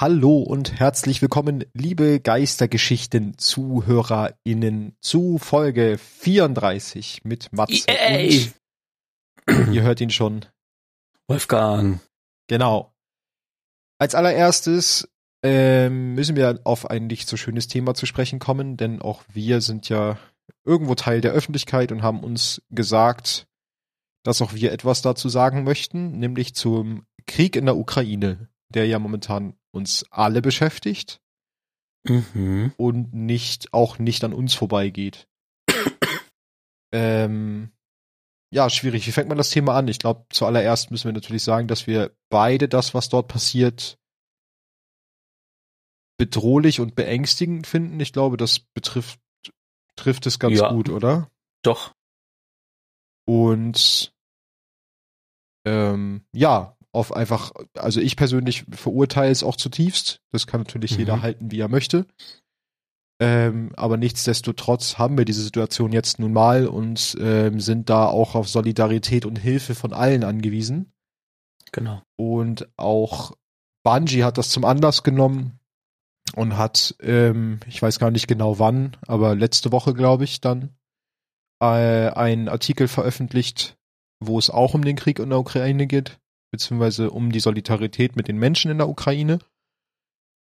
Hallo und herzlich willkommen, liebe Geistergeschichten-ZuhörerInnen zu Folge 34 mit Mats. Yay. Und ihr hört ihn schon. Wolfgang. Genau. Als allererstes ähm, müssen wir auf ein nicht so schönes Thema zu sprechen kommen, denn auch wir sind ja irgendwo Teil der Öffentlichkeit und haben uns gesagt, dass auch wir etwas dazu sagen möchten, nämlich zum Krieg in der Ukraine, der ja momentan uns alle beschäftigt Mhm. und nicht auch nicht an uns vorbeigeht. ähm, ja, schwierig. Wie fängt man das Thema an? Ich glaube, zuallererst müssen wir natürlich sagen, dass wir beide das, was dort passiert, bedrohlich und beängstigend finden. Ich glaube, das betrifft trifft es ganz Ja. gut, oder? Doch. Und ähm, ja, auf einfach, also ich persönlich verurteile es auch zutiefst. Das kann natürlich Mhm. jeder halten, wie er möchte. Ähm, aber nichtsdestotrotz haben wir diese Situation jetzt nun mal und ähm, sind da auch auf Solidarität und Hilfe von allen angewiesen. Genau. Und auch Bungie hat das zum Anlass genommen und hat, ähm, ich weiß gar nicht genau wann, aber letzte Woche, glaube ich, dann äh, einen Artikel veröffentlicht, wo es auch um den Krieg in der Ukraine geht, beziehungsweise um die Solidarität mit den Menschen in der Ukraine.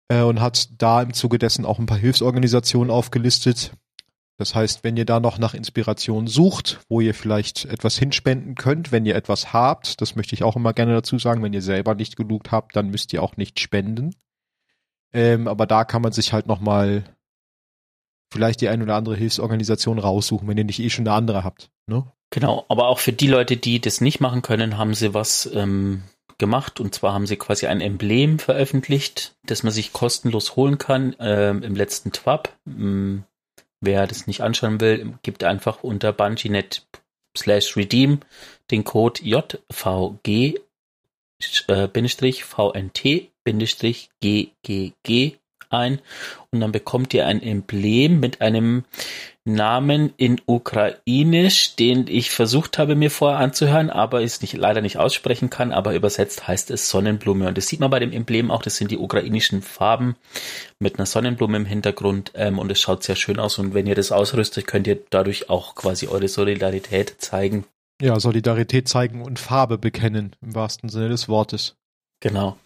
Äh, und hat da im Zuge dessen auch ein paar Hilfsorganisationen aufgelistet. Das heißt, wenn ihr da noch nach Inspiration sucht, wo ihr vielleicht etwas hinspenden könnt, wenn ihr etwas habt, das möchte ich auch immer gerne dazu sagen, wenn ihr selber nicht genug habt, dann müsst ihr auch nicht spenden. Ähm, aber da kann man sich halt nochmal vielleicht die ein oder andere Hilfsorganisation raussuchen, wenn ihr nicht eh schon eine andere habt. Ne? Genau. Aber auch für die Leute, die das nicht machen können, haben sie was ähm, gemacht. Und zwar haben sie quasi ein Emblem veröffentlicht, das man sich kostenlos holen kann ähm, im letzten TWAP. Ähm, wer das nicht anschauen will, gibt einfach unter bungee.net slash redeem den Code JVG ein und dann bekommt ihr ein Emblem mit einem Namen in Ukrainisch, den ich versucht habe mir vorher anzuhören, aber es nicht, leider nicht aussprechen kann, aber übersetzt heißt es Sonnenblume. Und das sieht man bei dem Emblem auch, das sind die ukrainischen Farben mit einer Sonnenblume im Hintergrund ähm, und es schaut sehr schön aus. Und wenn ihr das ausrüstet, könnt ihr dadurch auch quasi eure Solidarität zeigen. Ja, Solidarität zeigen und Farbe bekennen, im wahrsten Sinne des Wortes. Genau.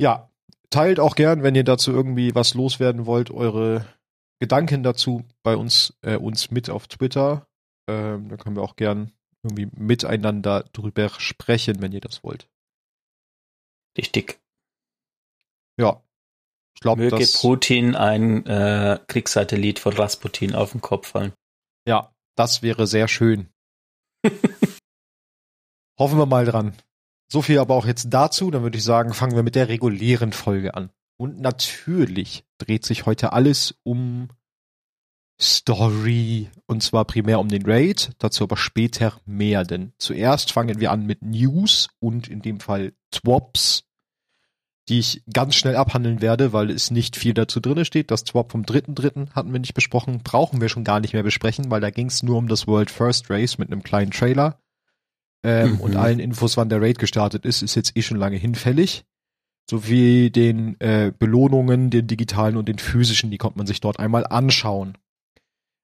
Ja, teilt auch gern, wenn ihr dazu irgendwie was loswerden wollt, eure Gedanken dazu bei uns, äh, uns mit auf Twitter. Ähm, da können wir auch gern irgendwie miteinander drüber sprechen, wenn ihr das wollt. Richtig. Ja. Ich glaube, Möge das, Putin ein äh, Kriegssatellit von Rasputin auf den Kopf fallen. ja, das wäre sehr schön. Hoffen wir mal dran. So viel aber auch jetzt dazu. Dann würde ich sagen, fangen wir mit der regulären Folge an. Und natürlich dreht sich heute alles um Story. Und zwar primär um den Raid. Dazu aber später mehr. Denn zuerst fangen wir an mit News und in dem Fall Twops, die ich ganz schnell abhandeln werde, weil es nicht viel dazu drinne steht. Das Twop vom 3.3. hatten wir nicht besprochen. Brauchen wir schon gar nicht mehr besprechen, weil da ging es nur um das World First Race mit einem kleinen Trailer. Ähm, Mhm. Und allen Infos, wann der Raid gestartet ist, ist jetzt eh schon lange hinfällig. Sowie den äh, Belohnungen, den digitalen und den physischen, die konnte man sich dort einmal anschauen.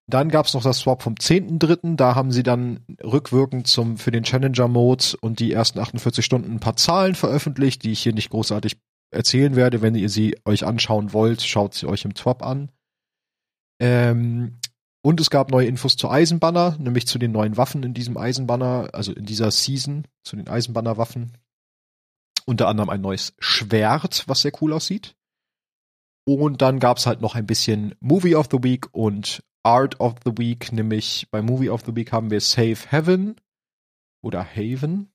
Dann gab's noch das Swap vom 10.3., da haben sie dann rückwirkend zum, für den Challenger-Mode und die ersten 48 Stunden ein paar Zahlen veröffentlicht, die ich hier nicht großartig erzählen werde. Wenn ihr sie euch anschauen wollt, schaut sie euch im Swap an. Ähm, und es gab neue Infos zu Eisenbanner, nämlich zu den neuen Waffen in diesem Eisenbanner, also in dieser Season, zu den Eisenbanner-Waffen. Unter anderem ein neues Schwert, was sehr cool aussieht. Und dann gab's halt noch ein bisschen Movie of the Week und Art of the Week, nämlich bei Movie of the Week haben wir Safe Heaven oder Haven.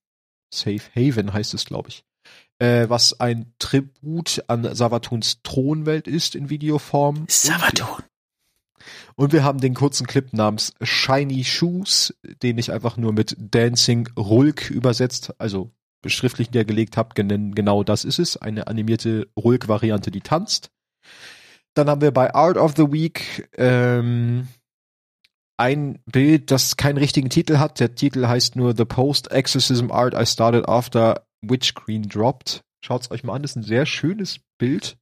Safe Haven heißt es, glaube ich. Äh, was ein Tribut an Savatuns Thronwelt ist in Videoform. Savatun. Und wir haben den kurzen Clip namens Shiny Shoes, den ich einfach nur mit Dancing Rulk übersetzt, also beschriftlich niedergelegt habe. Gen genau das ist es. Eine animierte Rulk-Variante, die tanzt. Dann haben wir bei Art of the Week ähm, ein Bild, das keinen richtigen Titel hat. Der Titel heißt nur The Post-Exorcism Art I Started After Witch Queen Dropped. Schaut's euch mal an, das ist ein sehr schönes Bild.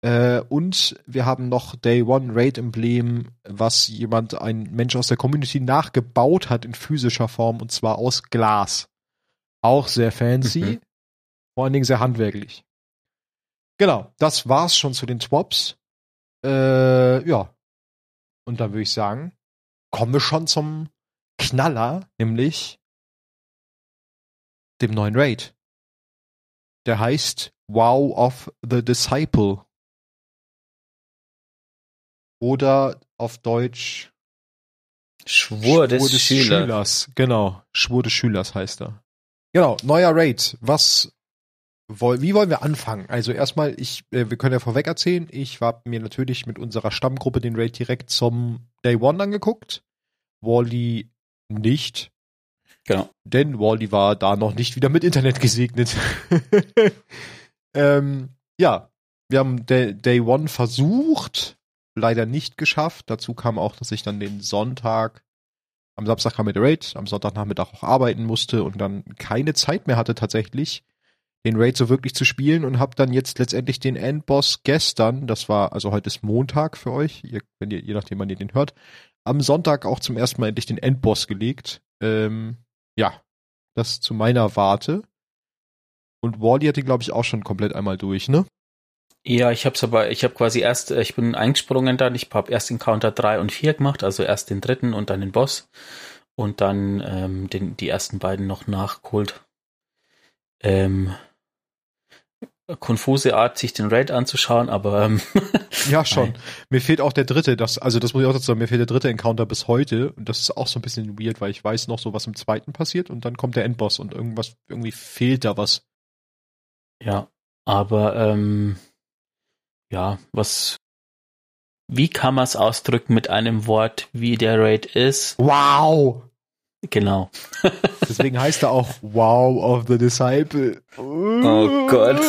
Äh, und wir haben noch Day One Raid Emblem, was jemand, ein Mensch aus der Community nachgebaut hat in physischer Form und zwar aus Glas. Auch sehr fancy, mhm. vor allen Dingen sehr handwerklich. Genau, das war's schon zu den Twops. Äh, ja. Und dann würde ich sagen, kommen wir schon zum Knaller, nämlich dem neuen Raid. Der heißt Wow of the Disciple. Oder auf Deutsch Schwur des, Schwur des Schülers. Schülers. Genau, Schwur des Schülers heißt er. Genau, neuer Raid. Was wie wollen wir anfangen? Also erstmal, ich, äh, wir können ja vorweg erzählen, ich habe mir natürlich mit unserer Stammgruppe den Raid direkt zum Day One angeguckt. Wally nicht. Genau. Denn Wally war da noch nicht wieder mit Internet gesegnet. ähm, ja, wir haben Day, Day One versucht, leider nicht geschafft. Dazu kam auch, dass ich dann den Sonntag, am Samstag kam mir der Raid, am Sonntagnachmittag auch arbeiten musste und dann keine Zeit mehr hatte tatsächlich, den Raid so wirklich zu spielen und habe dann jetzt letztendlich den Endboss gestern, das war, also heute ist Montag für euch, ihr, wenn ihr, je nachdem wann ihr den hört, am Sonntag auch zum ersten Mal endlich den Endboss gelegt. Ähm, ja, das zu meiner Warte. Und Wally hat die, glaube ich, auch schon komplett einmal durch, ne? Ja, ich hab's aber, ich habe quasi erst, äh, ich bin eingesprungen dann, ich habe erst Encounter 3 und 4 gemacht, also erst den dritten und dann den Boss und dann ähm, den, die ersten beiden noch nachgeholt. Ähm, konfuse Art, sich den Raid anzuschauen, aber ähm, ja schon. Nein. Mir fehlt auch der dritte, das, also das muss ich auch dazu sagen, mir fehlt der dritte Encounter bis heute und das ist auch so ein bisschen weird, weil ich weiß noch so, was im zweiten passiert und dann kommt der Endboss und irgendwas, irgendwie fehlt da was. Ja, aber ähm, ja, was, wie kann man es ausdrücken mit einem Wort, wie der Raid ist? Wow! Genau. Deswegen heißt er auch Wow of the Disciple. Oh Gott.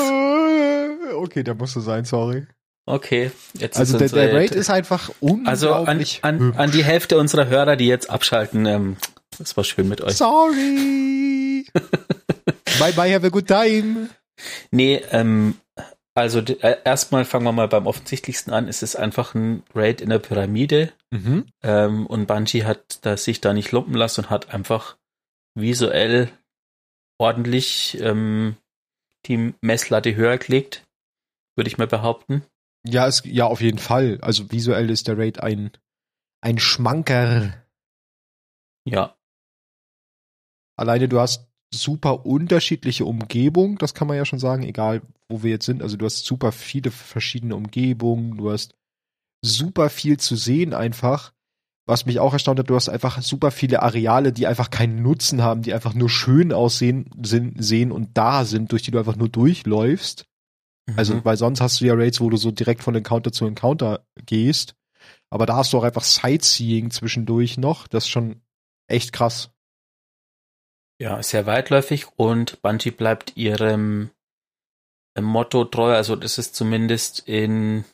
Okay, der musste sein, sorry. Okay, jetzt also der, der Raid ist einfach unglaublich. Also an, an, an, die Hälfte unserer Hörer, die jetzt abschalten, ähm, das war schön mit euch. Sorry. bye bye, have a good time. Nee, ähm, also äh, erstmal fangen wir mal beim offensichtlichsten an. Es ist einfach ein Raid in der Pyramide. Mhm. Ähm, und Bungie hat da, sich da nicht lumpen lassen und hat einfach visuell ordentlich ähm, die Messlatte höher gelegt, würde ich mal behaupten. Ja, es, ja, auf jeden Fall. Also visuell ist der Raid ein, ein Schmanker. Ja. Alleine du hast super unterschiedliche Umgebung, das kann man ja schon sagen, egal wo wir jetzt sind. Also du hast super viele verschiedene Umgebungen, du hast super viel zu sehen einfach. Was mich auch erstaunt hat, du hast einfach super viele Areale, die einfach keinen Nutzen haben, die einfach nur schön aussehen, sind, sehen und da sind, durch die du einfach nur durchläufst. Also, mhm. Also, weil sonst hast du ja Raids, wo du so direkt von Encounter zu Encounter gehst. Aber da hast du auch einfach Sightseeing zwischendurch noch. Das ist schon echt krass. Ja, sehr weitläufig und Bungie bleibt ihrem Motto treu. Also das ist zumindest in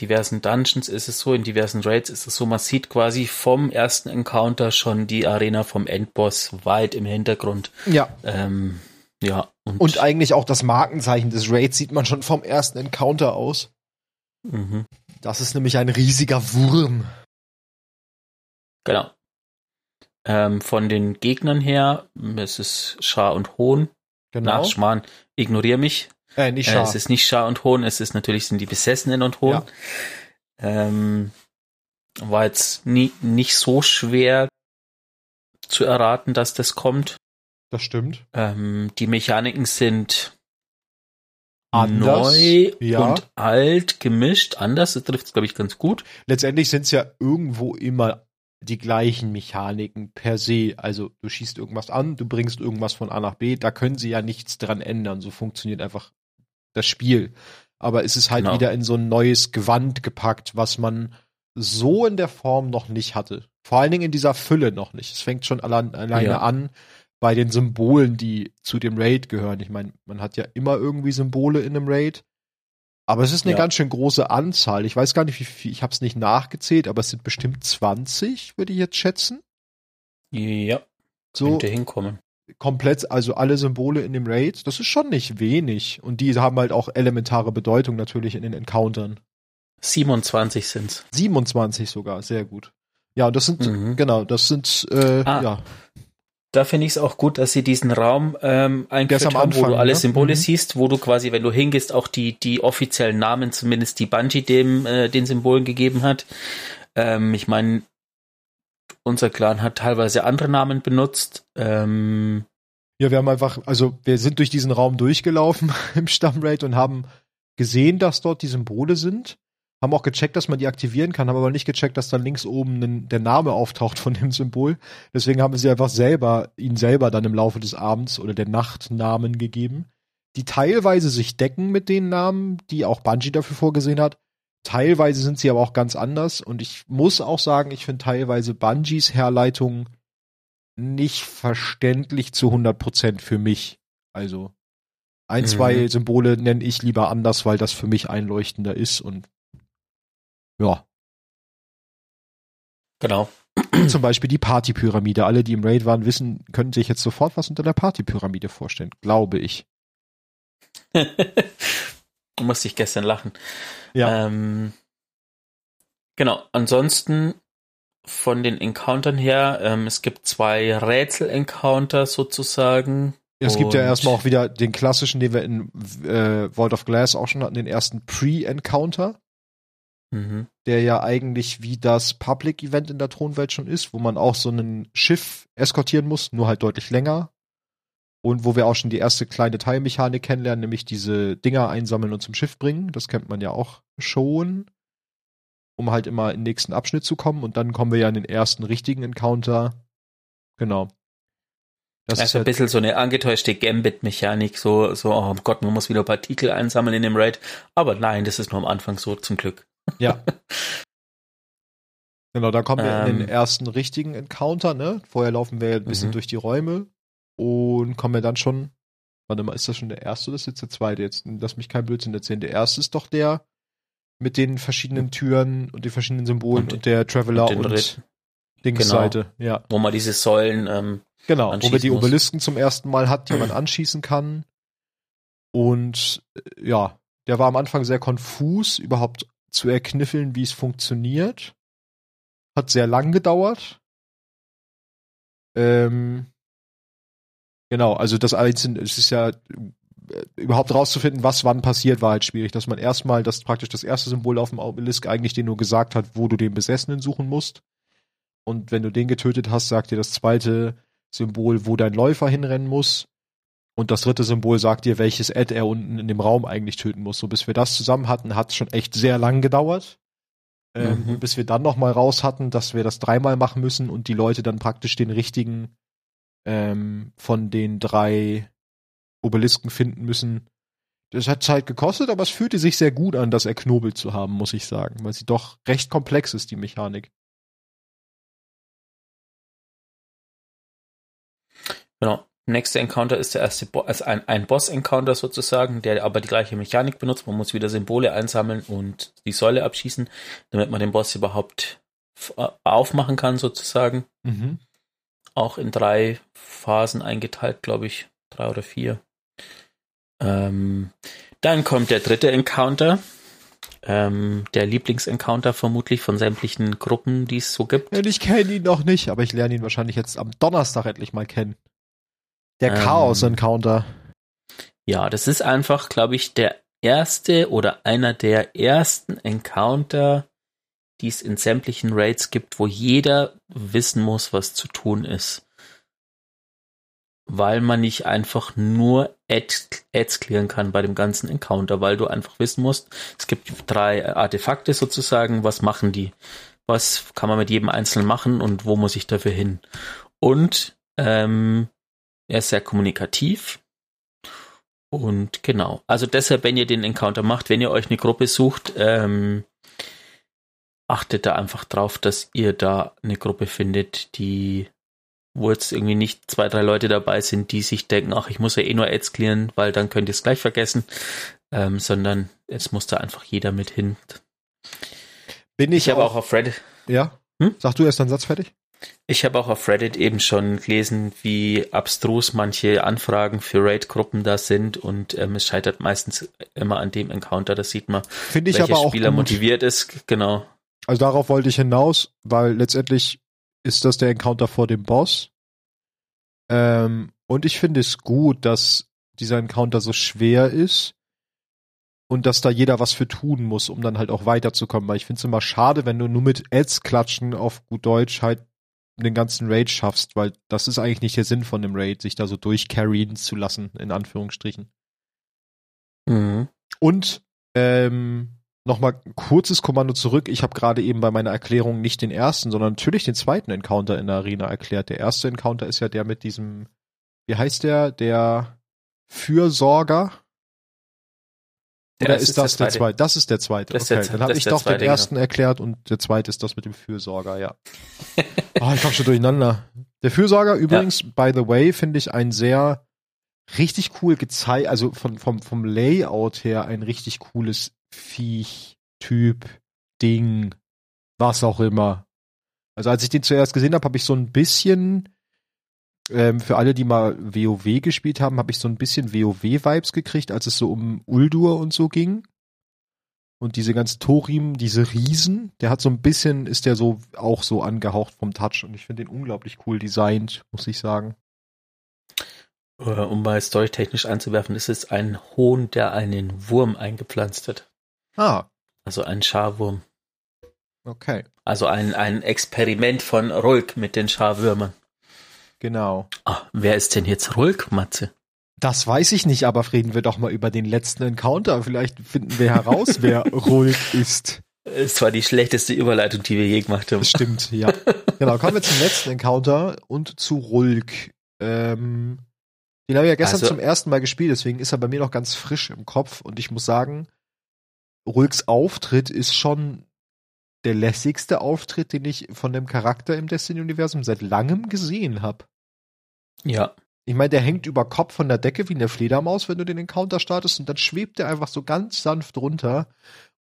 diversen Dungeons ist es so, in diversen Raids ist es so, man sieht quasi vom ersten Encounter schon die Arena vom Endboss weit im Hintergrund. Ja. Ähm, ja. Und, und, eigentlich auch das Markenzeichen des Raids sieht man schon vom ersten Encounter aus. Mhm. Das ist nämlich ein riesiger Wurm. Genau. Ähm, von den Gegnern her, es ist Schar und Hohn. Genau. Na, Schmarrn, ignoriere mich. Äh, nicht Schar. Äh, es ist nicht Schar und Hohn, es ist natürlich sind die Besessenen und Hohn. Ja. Ähm, war jetzt nie, nicht so schwer zu erraten, dass das kommt. Das stimmt. Ähm, die Mechaniken sind anders, neu ja. und alt gemischt. Anders, das trifft es, glaube ich, ganz gut. Letztendlich sind es ja irgendwo immer die gleichen Mechaniken per se. Also du schießt irgendwas an, du bringst irgendwas von A nach B, da können sie ja nichts dran ändern. So funktioniert einfach das Spiel. Aber es ist halt genau. wieder in so ein neues Gewand gepackt, was man so in der Form noch nicht hatte. Vor allen Dingen in dieser Fülle noch nicht. Es fängt schon allein, alleine ja. an bei den Symbolen, die zu dem Raid gehören. Ich meine, man hat ja immer irgendwie Symbole in einem Raid. Aber es ist eine ja. ganz schön große Anzahl. Ich weiß gar nicht, wie viel, ich habe es nicht nachgezählt, aber es sind bestimmt 20, würde ich jetzt schätzen. Ja. So, könnte hinkommen. komplett, also alle Symbole in dem Raid, das ist schon nicht wenig. Und die haben halt auch elementare Bedeutung natürlich in den Encountern. 27 sind's. 27 sogar, sehr gut. Ja, das sind, mhm. genau, das sind, äh, ah, ja. Da finde ich es auch gut, dass sie diesen Raum ähm, eingeführt haben, Anfang, wo du alle ne? Symbole mhm. siehst, wo du quasi, wenn du hingehst, auch die die offiziellen Namen, zumindest die Bungie dem äh, den Symbolen gegeben hat. Ähm, ich meine, unser Clan hat teilweise andere Namen benutzt. Ähm, ja, wir haben einfach, also wir sind durch diesen Raum durchgelaufen im Stammraid und haben gesehen, dass dort die Symbole sind haben auch gecheckt, dass man die aktivieren kann, haben aber nicht gecheckt, dass dann links oben der Name auftaucht von dem Symbol. Deswegen haben sie einfach selber, ihn selber dann im Laufe des Abends oder der Nacht Namen gegeben, die teilweise sich decken mit den Namen, die auch Bungie dafür vorgesehen hat. Teilweise sind sie aber auch ganz anders und ich muss auch sagen, ich finde teilweise Bungies Herleitung nicht verständlich zu 100% für mich. Also ein, mhm. zwei Symbole nenne ich lieber anders, weil das für mich einleuchtender ist und ja. Genau. Zum Beispiel die Partypyramide. Alle, die im Raid waren, wissen, können sich jetzt sofort was unter der Partypyramide vorstellen. Glaube ich. du musst dich gestern lachen. Ja. Ähm, genau. Ansonsten von den Encountern her, ähm, es gibt zwei Rätsel-Encounter sozusagen. Es gibt ja erstmal auch wieder den klassischen, den wir in äh, Vault of Glass auch schon hatten, den ersten Pre-Encounter mhm. der ja eigentlich wie das Public Event in der Thronwelt schon ist, wo man auch so ein Schiff eskortieren muss, nur halt deutlich länger. Und wo wir auch schon die erste kleine Teilmechanik kennenlernen, nämlich diese Dinger einsammeln und zum Schiff bringen. Das kennt man ja auch schon. Um halt immer in den nächsten Abschnitt zu kommen. Und dann kommen wir ja in den ersten richtigen Encounter. Genau. Das, ist ein halt bisschen so eine angetäuschte Gambit-Mechanik, so, so, oh Gott, man muss wieder Partikel einsammeln in dem Raid. Aber nein, das ist nur am Anfang so, zum Glück. Ja. genau, da kommen wir in den ähm. ersten richtigen Encounter, ne? Vorher laufen wir ein bisschen mhm. durch die Räume und kommen wir dann schon. Warte mal, ist das schon der erste oder ist jetzt der zweite? Jetzt lass mich kein Blödsinn erzählen. Der erste ist doch der mit den verschiedenen Türen und den verschiedenen Symbolen und, und der Traveler und, und Dingsseite, genau. ja. Wo man diese Säulen ähm, Genau, wo man die muss. Obelisken zum ersten Mal hat, die man anschießen kann. Und äh, ja, der war am Anfang sehr konfus, überhaupt zu erkniffeln, wie es funktioniert. Hat sehr lang gedauert. Ähm, genau, also das Einzelne, es ist ja äh, überhaupt rauszufinden, was wann passiert, war halt schwierig, dass man erstmal, das praktisch das erste Symbol auf dem Obelisk eigentlich dir nur gesagt hat, wo du den Besessenen suchen musst. Und wenn du den getötet hast, sagt dir das zweite Symbol, wo dein Läufer hinrennen muss. Und das dritte Symbol sagt dir, welches Ad er unten in dem Raum eigentlich töten muss. So bis wir das zusammen hatten, hat es schon echt sehr lang gedauert. Ähm, mhm. Bis wir dann noch mal raus hatten, dass wir das dreimal machen müssen und die Leute dann praktisch den richtigen ähm, von den drei Obelisken finden müssen. Das hat Zeit gekostet, aber es fühlte sich sehr gut an, das erknobelt zu haben, muss ich sagen, weil sie doch recht komplex ist, die Mechanik. Genau. Nächster Encounter ist der erste Bo also ein, ein Boss-Encounter sozusagen, der aber die gleiche Mechanik benutzt. Man muss wieder Symbole einsammeln und die Säule abschießen, damit man den Boss überhaupt äh, aufmachen kann, sozusagen. Mhm. Auch in drei Phasen eingeteilt, glaube ich. Drei oder vier. Ähm, dann kommt der dritte Encounter. Ähm, der Lieblingsencounter vermutlich von sämtlichen Gruppen, die es so gibt. Ja, ich kenne ihn noch nicht, aber ich lerne ihn wahrscheinlich jetzt am Donnerstag endlich mal kennen. Der ähm, Chaos-Encounter. Ja, das ist einfach, glaube ich, der erste oder einer der ersten Encounter, die es in sämtlichen Raids gibt, wo jeder wissen muss, was zu tun ist. Weil man nicht einfach nur Ads, Ads klären kann bei dem ganzen Encounter, weil du einfach wissen musst, es gibt drei Artefakte sozusagen, was machen die? Was kann man mit jedem einzelnen machen und wo muss ich dafür hin? Und ähm, er ist sehr kommunikativ. Und genau. Also deshalb, wenn ihr den Encounter macht, wenn ihr euch eine Gruppe sucht, ähm, achtet da einfach drauf, dass ihr da eine Gruppe findet, die, wo jetzt irgendwie nicht zwei, drei Leute dabei sind, die sich denken, ach, ich muss ja eh nur Ads klären, weil dann könnt ihr es gleich vergessen, ähm, sondern es muss da einfach jeder mit hin. Bin ich, ich aber auch auf Reddit. Ja? Hm? Sag du erst deinen Satz fertig? Ich habe auch auf Reddit eben schon gelesen, wie abstrus manche Anfragen für Raid-Gruppen da sind und ähm, es scheitert meistens immer an dem Encounter. Das sieht man, Finde ich aber auch Spieler gut. motiviert ist. Genau. Also darauf wollte ich hinaus, weil letztendlich ist das der Encounter vor dem Boss. Ähm, und ich finde es gut, dass dieser Encounter so schwer ist und dass da jeder was für tun muss, um dann halt auch weiterzukommen. Weil ich finde es immer schade, wenn du nur mit Ads klatschen auf gut Deutsch halt den ganzen Raid schaffst, weil das ist eigentlich nicht der Sinn von dem Raid, sich da so durchcarryen zu lassen, in Anführungsstrichen. Mhm. Und ähm, nochmal kurzes Kommando zurück. Ich habe gerade eben bei meiner Erklärung nicht den ersten, sondern natürlich den zweiten Encounter in der Arena erklärt. Der erste Encounter ist ja der mit diesem, wie heißt der, der Fürsorger? Oder Das ist, ist der das der zweite. zweite? Das ist der zweite. Das okay, der- dann habe ich doch den genau. ersten erklärt und der zweite ist das mit dem Fürsorger, ja. oh, ich komm schon durcheinander. Der Fürsorger übrigens, by the way, finde ich ein sehr richtig cool gezeigt, also von, vom, vom Layout her ein richtig cooles Viech, Typ, Ding, was auch immer. Also als ich den zuerst gesehen habe, habe ich so ein bisschen, ähm, für alle, die mal WoW gespielt haben, habe ich so ein bisschen WoW-Vibes gekriegt, als es so um Uldur und so ging. Und diese ganzen Torim, diese Riesen, der hat so ein bisschen, ist der so auch so angehaucht vom Touch und ich finde den unglaublich cool designt, muss ich sagen. Äh, Um mal storytechnisch einzuwerfen, ist es ein Hohn, der einen Wurm eingepflanzt hat. Ah, Also ein Scharwurm. okay, Also ein, ein Experiment von Rulk mit den Scharwürmern. Genau. Ah, wer ist denn jetzt Rulk, Matze? Das weiß ich nicht, aber reden wir doch mal über den letzten Encounter. Vielleicht finden wir heraus, wer Rolk ist. Es war die schlechteste Überleitung, die wir je gemacht haben. Stimmt, ja. Genau, kommen wir zum letzten Encounter und zu Rulk. Ähm, den habe ich ja gestern Also- zum ersten Mal gespielt, deswegen ist er bei mir noch ganz frisch im Kopf und ich muss sagen, Rulks Auftritt ist schon der lässigste Auftritt, den ich von dem Charakter im Destiny-Universum seit langem gesehen habe. Ja. Ich meine, der hängt über Kopf von der Decke wie eine Fledermaus, wenn du den Encounter startest, und dann schwebt der einfach so ganz sanft runter.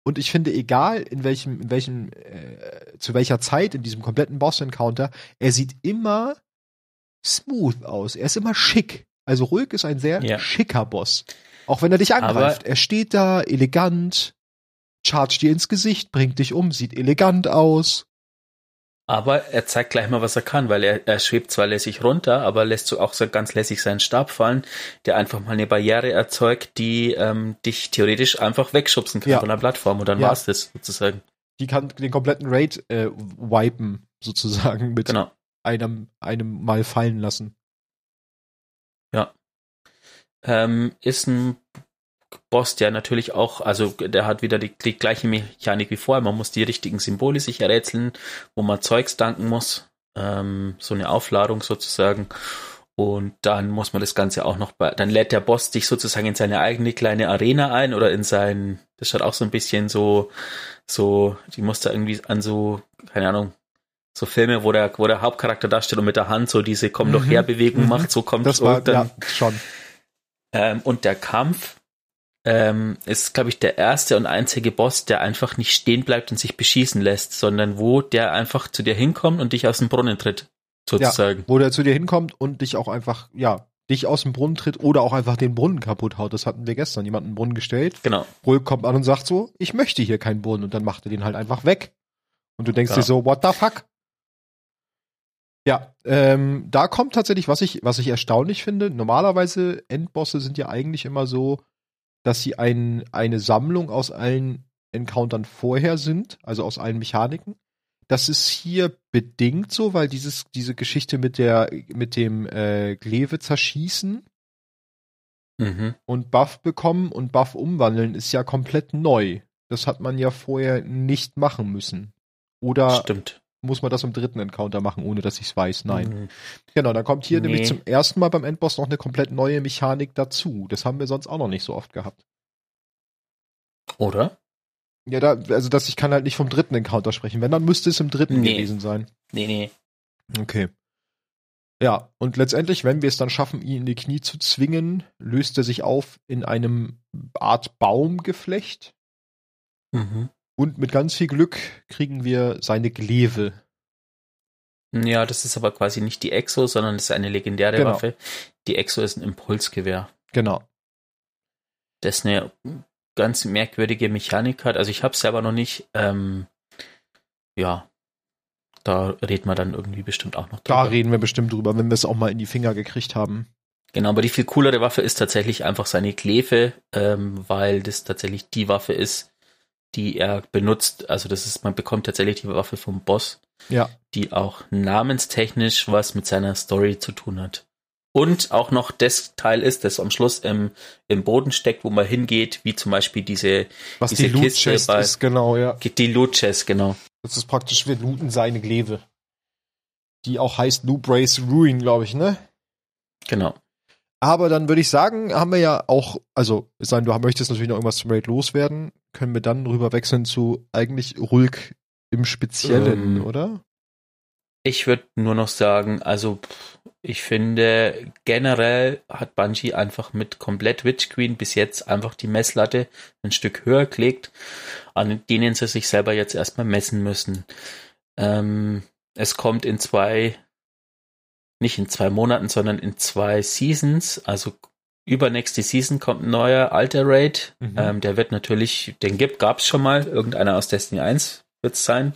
Und ich finde, egal in welchem, in welchem, äh, zu welcher Zeit in diesem kompletten Boss-Encounter, er sieht immer smooth aus. Er ist immer schick. Also ruhig ist ein sehr Ja. schicker Boss. Auch wenn er dich angreift. er steht da, elegant, chargt dir ins Gesicht, bringt dich um, sieht elegant aus. Aber er zeigt gleich mal, was er kann, weil er, er schwebt zwar lässig runter, aber lässt so auch so ganz lässig seinen Stab fallen, der einfach mal eine Barriere erzeugt, die ähm, dich theoretisch einfach wegschubsen kann Ja. von der Plattform und dann Ja. war's das sozusagen. Die kann den kompletten Raid äh, wipen, sozusagen, mit Genau. einem, einem Mal fallen lassen. Ähm, ist ein Boss, der natürlich auch, also der hat wieder die, die gleiche Mechanik wie vorher. Man muss die richtigen Symbole sich errätseln, wo man Zeugs danken muss. Ähm, so eine Aufladung sozusagen. Und dann muss man das Ganze auch noch bei, dann lädt der Boss dich sozusagen in seine eigene kleine Arena ein oder in sein, das schaut auch so ein bisschen so, so, die muss da irgendwie an so, keine Ahnung, so Filme, wo der, wo der Hauptcharakter da steht und mit der Hand so diese Komm doch Mhm. her Bewegung Mhm. macht, so kommt Das war, dann, ja, schon. ähm, und der Kampf ähm, ist, glaube ich, der erste und einzige Boss, der einfach nicht stehen bleibt und sich beschießen lässt, sondern wo der einfach zu dir hinkommt und dich aus dem Brunnen tritt, sozusagen. Wo der zu dir hinkommt und dich auch einfach, ja, dich aus dem Brunnen tritt oder auch einfach den Brunnen kaputt haut. Das hatten wir gestern. Jemand einen Brunnen gestellt. Genau. Ruhig kommt an und sagt so, ich möchte hier keinen Brunnen. Und dann macht er den halt einfach weg. Und du denkst Ja. dir so, what the fuck? Ja, ähm, da kommt tatsächlich, was ich, was ich erstaunlich finde. Normalerweise Endbosse sind ja eigentlich immer so, dass sie ein, eine Sammlung aus allen Encountern vorher sind, also aus allen Mechaniken. Das ist hier bedingt so, weil dieses, diese Geschichte mit der, mit dem äh, Glaive zerschießen Mhm. und Buff bekommen und Buff umwandeln ist ja komplett neu. Das hat man ja vorher nicht machen müssen. Oder Stimmt. Muss man das im dritten Encounter machen, ohne dass ich es weiß? Nein. Mhm. Genau, dann kommt hier Nee. nämlich zum ersten Mal beim Endboss noch eine komplett neue Mechanik dazu. Das haben wir sonst auch noch nicht so oft gehabt. Oder? Ja, da, also das, ich kann halt nicht vom dritten Encounter sprechen. Wenn, dann müsste es im dritten Nee. gewesen sein. Nee, nee. Okay. Ja, und letztendlich, wenn wir es dann schaffen, ihn in die Knie zu zwingen, löst er sich auf in einem Art Baumgeflecht. Mhm. Und mit ganz viel Glück kriegen wir seine Gleve. Ja, das ist aber quasi nicht die Exo, sondern das ist eine legendäre Genau. Waffe. Die Exo ist ein Impulsgewehr. Genau. Das eine ganz merkwürdige Mechanik hat. Also ich habe es selber noch nicht. Ähm, ja, da reden wir dann irgendwie bestimmt auch noch Da drüber. reden wir bestimmt drüber, wenn wir es auch mal in die Finger gekriegt haben. Genau, aber die viel coolere Waffe ist tatsächlich einfach seine Klefe, ähm, weil das tatsächlich die Waffe ist, die er benutzt. Also das ist, man bekommt tatsächlich die Waffe vom Boss, Ja. die auch namenstechnisch was mit seiner Story zu tun hat. Und auch noch das Teil ist, das am Schluss im, im Boden steckt, wo man hingeht, wie zum Beispiel diese, Was Diese die Loot Kiste Chest bei- ist, genau, ja. die Luches, genau. Das ist praktisch, wir looten seine Gleve. Die auch heißt Loot Brace Ruin, glaube ich, ne? Genau. Aber dann würde ich sagen, haben wir ja auch, also, es sei denn, du möchtest natürlich noch irgendwas zum Raid loswerden, können wir dann rüber wechseln zu eigentlich Rulk im Speziellen, Ähm, oder? Ich würde nur noch sagen, also ich finde generell hat Bungie einfach mit komplett Witch Queen bis jetzt einfach die Messlatte ein Stück höher gelegt, an denen sie sich selber jetzt erstmal messen müssen. Ähm, es kommt in zwei, nicht in zwei Monaten, sondern in zwei Seasons, also übernächste Season kommt ein neuer alter Raid. Mhm. Ähm, der wird natürlich, den gibt, gab's schon mal, irgendeiner aus Destiny 1 wird's sein.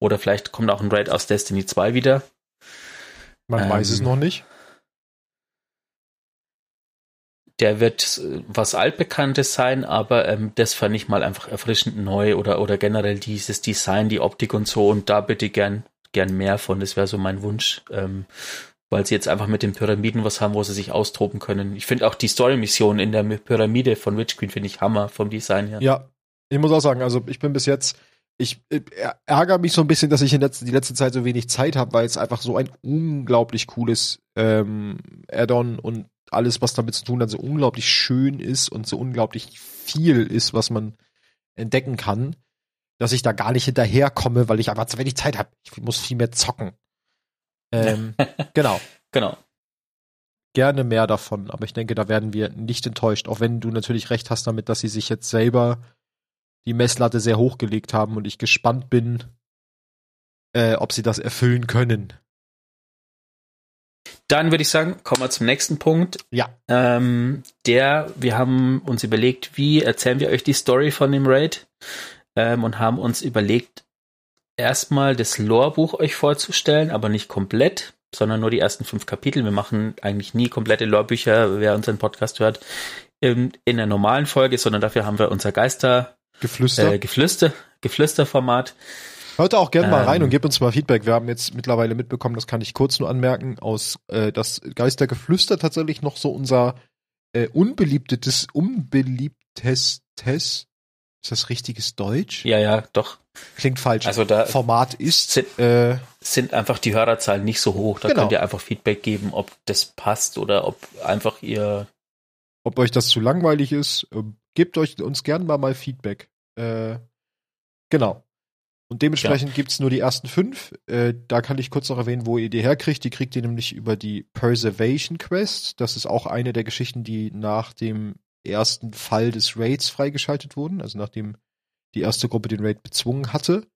Oder vielleicht kommt auch ein Raid aus Destiny 2 wieder. Man ähm, weiß es noch nicht. Der wird äh, was Altbekanntes sein, aber ähm, das fand ich mal einfach erfrischend neu oder, oder generell dieses Design, die Optik und so und da bitte gern, gern mehr von. Das wäre so mein Wunsch, ähm, weil sie jetzt einfach mit den Pyramiden was haben, wo sie sich austoben können. Ich finde auch die Story-Mission in der Pyramide von Witch Queen finde ich Hammer vom Design her. Ja, ich muss auch sagen, also ich bin bis jetzt, ich äh, ärgere mich so ein bisschen, dass ich in letzter, die letzte Zeit so wenig Zeit habe, weil es einfach so ein unglaublich cooles ähm, Add-on und alles, was damit zu tun hat, so unglaublich schön ist und so unglaublich viel ist, was man entdecken kann, dass ich da gar nicht hinterherkomme, weil ich einfach zu wenig Zeit habe. Ich muss viel mehr zocken. Ähm, genau. Genau. Gerne mehr davon, aber ich denke, da werden wir nicht enttäuscht, auch wenn du natürlich recht hast damit, dass sie sich jetzt selber die Messlatte sehr hochgelegt haben und ich gespannt bin, äh, ob sie das erfüllen können. Dann würde ich sagen, kommen wir zum nächsten Punkt. Ja. Ähm, der, wir haben uns überlegt, wie erzählen wir euch die Story von dem Raid ähm, und haben uns überlegt, erstmal das Lore-Buch euch vorzustellen, aber nicht komplett, sondern nur die ersten fünf Kapitel. Wir machen eigentlich nie komplette Lore-Bücher, wer unseren Podcast hört, in, in der normalen Folge, sondern dafür haben wir unser Geister, Geflüster. äh, Geflüster, Geflüsterformat. Hört da auch gerne mal ähm, rein und gebt uns mal Feedback. Wir haben jetzt mittlerweile mitbekommen, das kann ich kurz nur anmerken, aus äh, dass Geistergeflüster tatsächlich noch so unser äh, unbeliebtes, unbeliebtestes, ist das richtiges Deutsch? Ja, ja, doch. Klingt falsch. Also da Format ist. sind, Äh, sind einfach die Hörerzahlen nicht so hoch. Da Genau. könnt ihr einfach Feedback geben, ob das passt oder ob einfach ihr ob euch das zu langweilig ist, ähm, gebt euch uns gerne mal mal Feedback. Äh, genau. Und dementsprechend gibt's nur die ersten fünf. Äh, da kann ich kurz noch erwähnen, wo ihr die herkriegt. Die kriegt ihr nämlich über die Preservation Quest. Das ist auch eine der Geschichten, die nach dem ersten Fall des Raids freigeschaltet wurden. Also nachdem die erste Gruppe den Raid bezwungen hatte.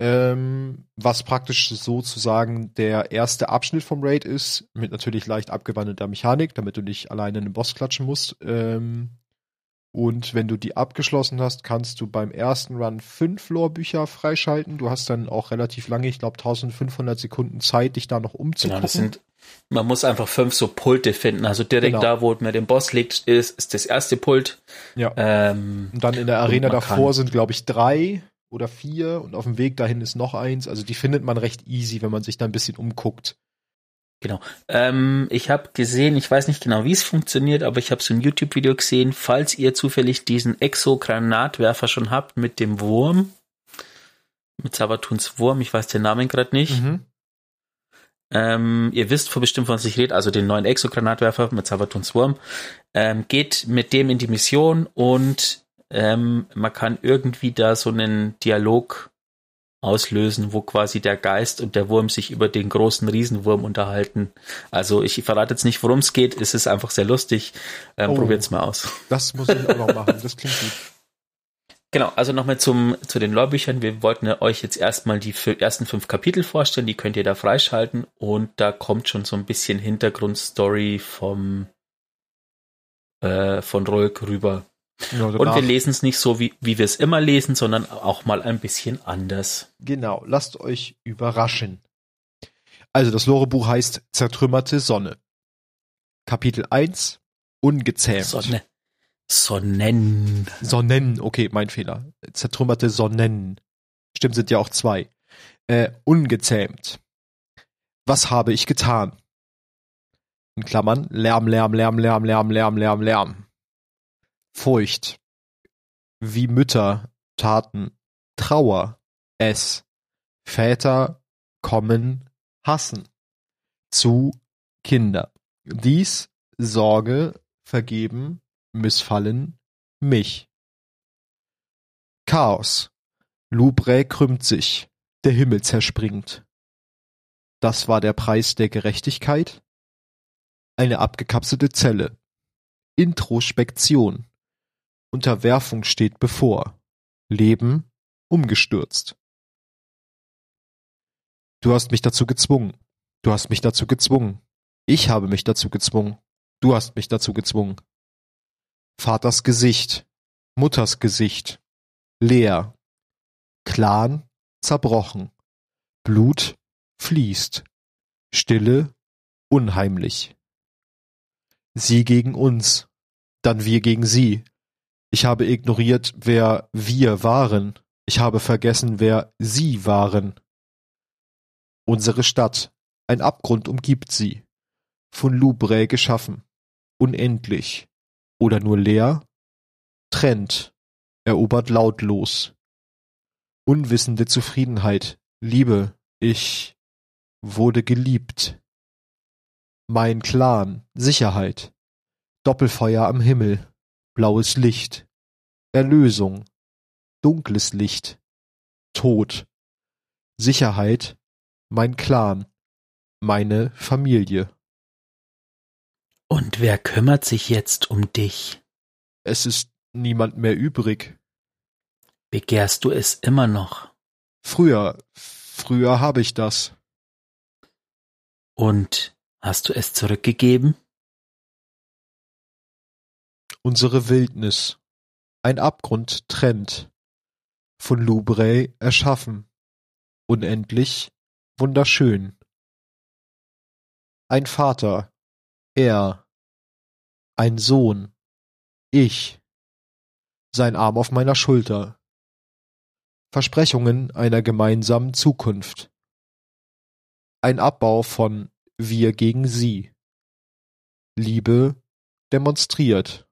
Ähm, was praktisch sozusagen der erste Abschnitt vom Raid ist, mit natürlich leicht abgewandelter Mechanik, damit du nicht alleine einen Boss klatschen musst. Ähm, und wenn du die abgeschlossen hast, kannst du beim ersten Run fünf Lore-Bücher freischalten. Du hast dann auch relativ lange, ich glaube 1500 Sekunden Zeit, dich da noch umzugucken. Genau, das sind, man muss einfach fünf so Pulte finden. Also direkt Genau. da, wo man den Boss legt, ist, ist das erste Pult. ja. Ähm, Und dann in der Arena davor kann- sind, glaube ich, drei oder vier und auf dem Weg dahin ist noch eins. Also die findet man recht easy, wenn man sich da ein bisschen umguckt. ähm, ich habe gesehen, ich weiß nicht genau, wie es funktioniert, aber ich habe so ein YouTube-Video gesehen, falls ihr zufällig diesen Exo-Granatwerfer schon habt mit dem Wurm, mit Savatuns Wurm, ich weiß den Namen gerade nicht. Mhm. Ähm, ihr wisst vor bestimmt, von was ich rede, also den neuen Exo-Granatwerfer mit Savatuns Wurm. Ähm, geht mit dem in die Mission und ähm, man kann irgendwie da so einen Dialog auslösen, wo quasi der Geist und der Wurm sich über den großen Riesenwurm unterhalten. Also ich verrate jetzt nicht, worum es geht, es ist einfach sehr lustig. Ähm, Oh. Probiert's mal aus. Das muss ich auch noch machen. Das klingt gut. Genau, also nochmal zum, zu den Lorbüchern. Wir wollten euch jetzt erstmal die ersten fünf Kapitel vorstellen, die könnt ihr da freischalten und da kommt schon so ein bisschen Hintergrundstory vom, äh, von Rolk rüber. Ja, und wir lesen es nicht so, wie, wie wir es immer lesen, sondern auch mal ein bisschen anders. Genau, lasst euch überraschen. Also das Lorebuch heißt Zertrümmerte Sonne. Kapitel 1 Ungezähmt. Sonne. Sonnen. Sonnen, okay, mein Fehler. Zertrümmerte Sonnen. Stimmt, sind ja auch zwei. Äh, ungezähmt. Was habe ich getan? In Klammern, Lärm, Lärm, Lärm, Lärm, Lärm, Lärm, Lärm, Lärm. Furcht. Wie Mütter taten. Trauer. Es. Väter kommen hassen. Zu Kinder. Dies Sorge, vergeben, missfallen, mich. Chaos. Lubre krümmt sich, der Himmel zerspringt. Das war der Preis der Gerechtigkeit? Eine abgekapselte Zelle. Introspektion. Unterwerfung steht bevor. Leben umgestürzt. Du hast mich dazu gezwungen. Du hast mich dazu gezwungen. Ich habe mich dazu gezwungen. Du hast mich dazu gezwungen. Vaters Gesicht, Mutters Gesicht, leer, Clan zerbrochen, Blut fließt, Stille unheimlich. Sie gegen uns, dann wir gegen sie. Ich habe ignoriert, wer wir waren. Ich habe vergessen, wer sie waren. Unsere Stadt, ein Abgrund umgibt sie, von Louvre geschaffen, unendlich, oder nur leer, trennt, erobert lautlos. Unwissende Zufriedenheit, Liebe, ich wurde geliebt. Mein Clan, Sicherheit, Doppelfeuer am Himmel, blaues Licht, Erlösung, dunkles Licht, Tod, Sicherheit, mein Clan, meine Familie. Und wer kümmert sich jetzt um dich? Es ist niemand mehr übrig. Begehrst du es immer noch? Früher, früher habe ich das. Und hast du es zurückgegeben? Unsere Wildnis. Ein Abgrund trennt. Von Louvre erschaffen. Unendlich, wunderschön. Ein Vater, er, ein Sohn, ich, sein Arm auf meiner Schulter, Versprechungen einer gemeinsamen Zukunft, ein Abbau von wir gegen sie, Liebe demonstriert.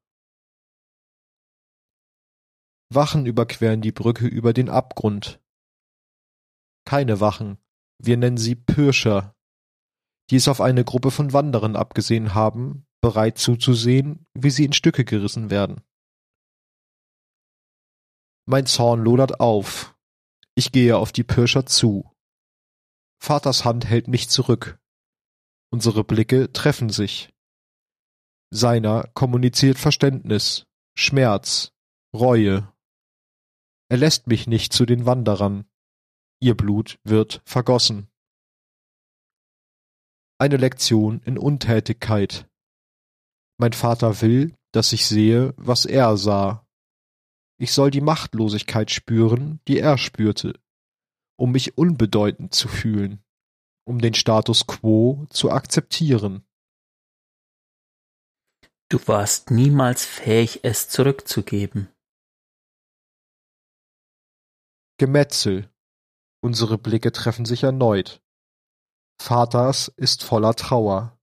Wachen überqueren die Brücke über den Abgrund. Keine Wachen, wir nennen sie Pirscher, die es auf eine Gruppe von Wanderern abgesehen haben, bereit zuzusehen, wie sie in Stücke gerissen werden. Mein Zorn lodert auf. Ich gehe auf die Pirscher zu. Vaters Hand hält mich zurück. Unsere Blicke treffen sich. Seiner kommuniziert Verständnis, Schmerz, Reue. Er lässt mich nicht zu den Wanderern. Ihr Blut wird vergossen. Eine Lektion in Untätigkeit. Mein Vater will, dass ich sehe, was er sah. Ich soll die Machtlosigkeit spüren, die er spürte, um mich unbedeutend zu fühlen, um den Status quo zu akzeptieren. Du warst niemals fähig, es zurückzugeben. Gemetzel. Unsere Blicke treffen sich erneut. Vaters ist voller Trauer.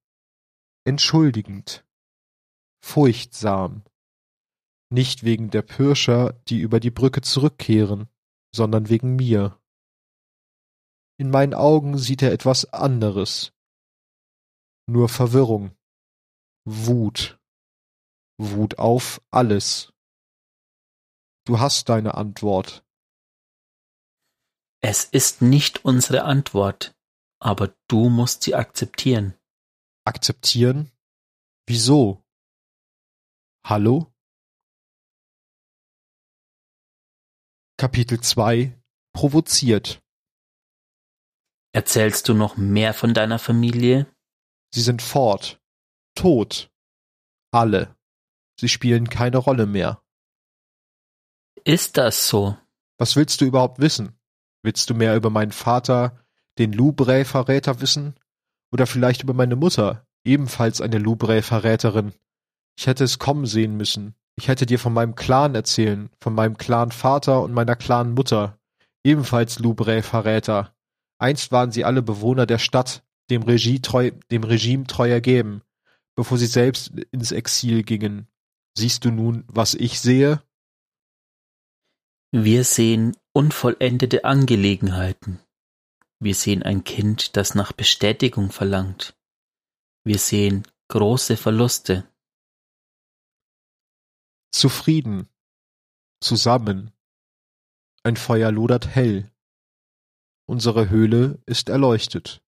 Entschuldigend furchtsam. Nicht wegen der Pirscher, die über die Brücke zurückkehren, sondern wegen mir. In meinen Augen sieht er etwas anderes. Nur Verwirrung. Wut. Wut auf alles. Du hast deine Antwort. Es ist nicht unsere Antwort, aber du musst sie akzeptieren. Akzeptieren? Wieso? Hallo? Kapitel 2 Provoziert. Erzählst du noch mehr von deiner Familie? Sie sind fort. Tot. Alle. Sie spielen keine Rolle mehr. Ist das so? Was willst du überhaupt wissen? Willst du mehr über meinen Vater, den Loubray-Verräter wissen? Oder vielleicht über meine Mutter, ebenfalls eine Loubray-Verräterin? Ich hätte es kommen sehen müssen. Ich hätte dir von meinem Clan erzählen, von meinem Clan-Vater und meiner Clan-Mutter, ebenfalls Loubray-Verräter. Einst waren sie alle Bewohner der Stadt, dem, Regie treu, dem Regime treu ergeben, bevor sie selbst ins Exil gingen. Siehst du nun, was ich sehe? Wir sehen unvollendete Angelegenheiten. Wir sehen ein Kind, das nach Bestätigung verlangt. Wir sehen große Verluste. Zufrieden. Zusammen. Ein Feuer lodert hell. Unsere Höhle ist erleuchtet.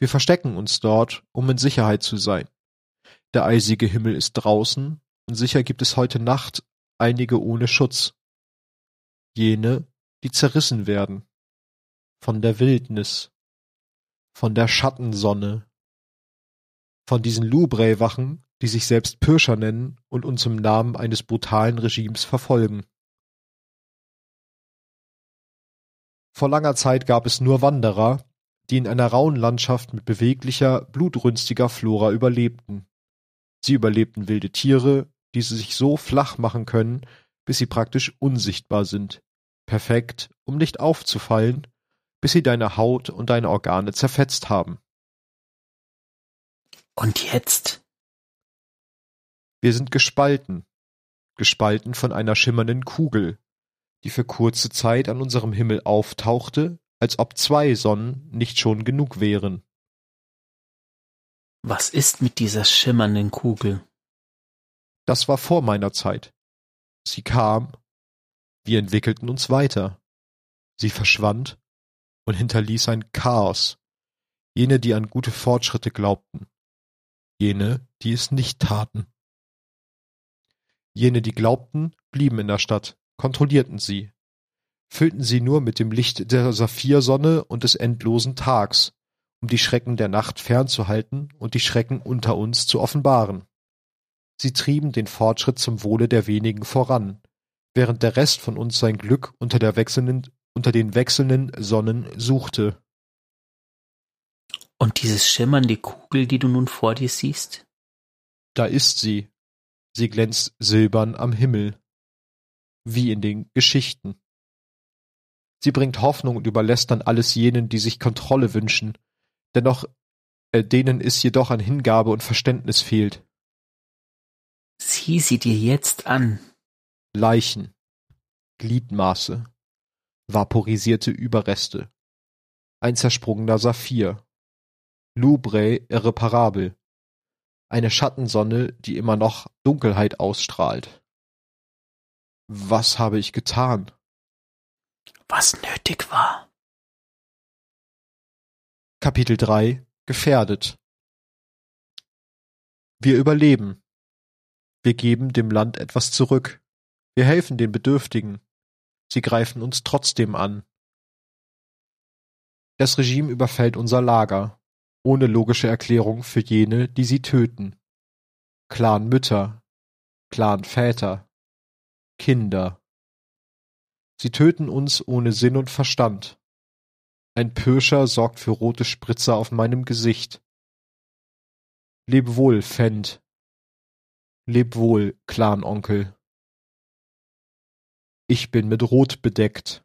Wir verstecken uns dort, um in Sicherheit zu sein. Der eisige Himmel ist draußen, und sicher gibt es heute Nacht einige ohne Schutz. Jene, die zerrissen werden. Von der Wildnis. Von der Schattensonne. Von diesen Loubray-Wachen, die sich selbst Pirscher nennen und uns im Namen eines brutalen Regimes verfolgen. Vor langer Zeit gab es nur Wanderer, die in einer rauen Landschaft mit beweglicher, blutrünstiger Flora überlebten. Sie überlebten wilde Tiere, die sie sich so flach machen können, bis sie praktisch unsichtbar sind. Perfekt, um nicht aufzufallen, bis sie deine Haut und deine Organe zerfetzt haben. Und jetzt? Wir sind gespalten, gespalten von einer schimmernden Kugel, die für kurze Zeit an unserem Himmel auftauchte, als ob zwei Sonnen nicht schon genug wären. Was ist mit dieser schimmernden Kugel? Das war vor meiner Zeit. Sie kam, wir entwickelten uns weiter. Sie verschwand und hinterließ ein Chaos. Jene, die an gute Fortschritte glaubten. Jene, die es nicht taten. Jene, die glaubten, blieben in der Stadt, kontrollierten sie, füllten sie nur mit dem Licht der Saphirsonne und des endlosen Tags, um die Schrecken der Nacht fernzuhalten und die Schrecken unter uns zu offenbaren. Sie trieben den Fortschritt zum Wohle der wenigen voran, während der Rest von uns sein Glück unter, der wechselnden, unter den wechselnden Sonnen suchte. Und dieses schimmernde Kugel, die du nun vor dir siehst? Da ist sie. Sie glänzt silbern am Himmel. Wie in den Geschichten. Sie bringt Hoffnung und überlässt dann alles jenen, die sich Kontrolle wünschen, dennoch äh, denen es jedoch an Hingabe und Verständnis fehlt. Sieh sie dir jetzt an. Leichen, Gliedmaße, vaporisierte Überreste, ein zersprungener Saphir, Loubray irreparabel, eine Schattensonne, die immer noch Dunkelheit ausstrahlt. Was habe ich getan? Was nötig war. Kapitel 3 Gefährdet Wir überleben. Wir geben dem Land etwas zurück. Wir helfen den Bedürftigen. Sie greifen uns trotzdem an. Das Regime überfällt unser Lager, ohne logische Erklärung für jene, die sie töten. Clanmütter, Clanväter, Kinder. Sie töten uns ohne Sinn und Verstand. Ein Pirscher sorgt für rote Spritzer auf meinem Gesicht. Leb wohl, Fend. Leb wohl, Clanonkel. Ich bin mit Rot bedeckt.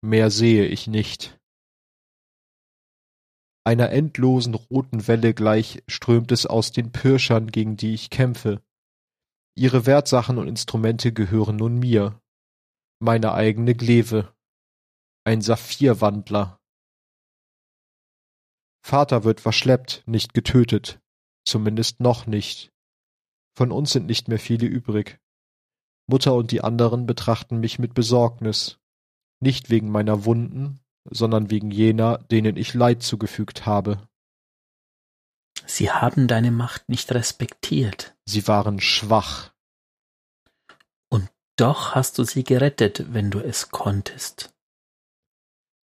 Mehr sehe ich nicht. Einer endlosen roten Welle gleich strömt es aus den Pirschern, gegen die ich kämpfe. Ihre Wertsachen und Instrumente gehören nun mir meine eigene Glewe, ein Saphirwandler. Vater wird verschleppt, nicht getötet, zumindest noch nicht. Von uns sind nicht mehr viele übrig. Mutter und die anderen betrachten mich mit Besorgnis, nicht wegen meiner Wunden, sondern wegen jener, denen ich Leid zugefügt habe. Sie haben deine Macht nicht respektiert. Sie waren schwach. doch hast du sie gerettet, wenn du es konntest.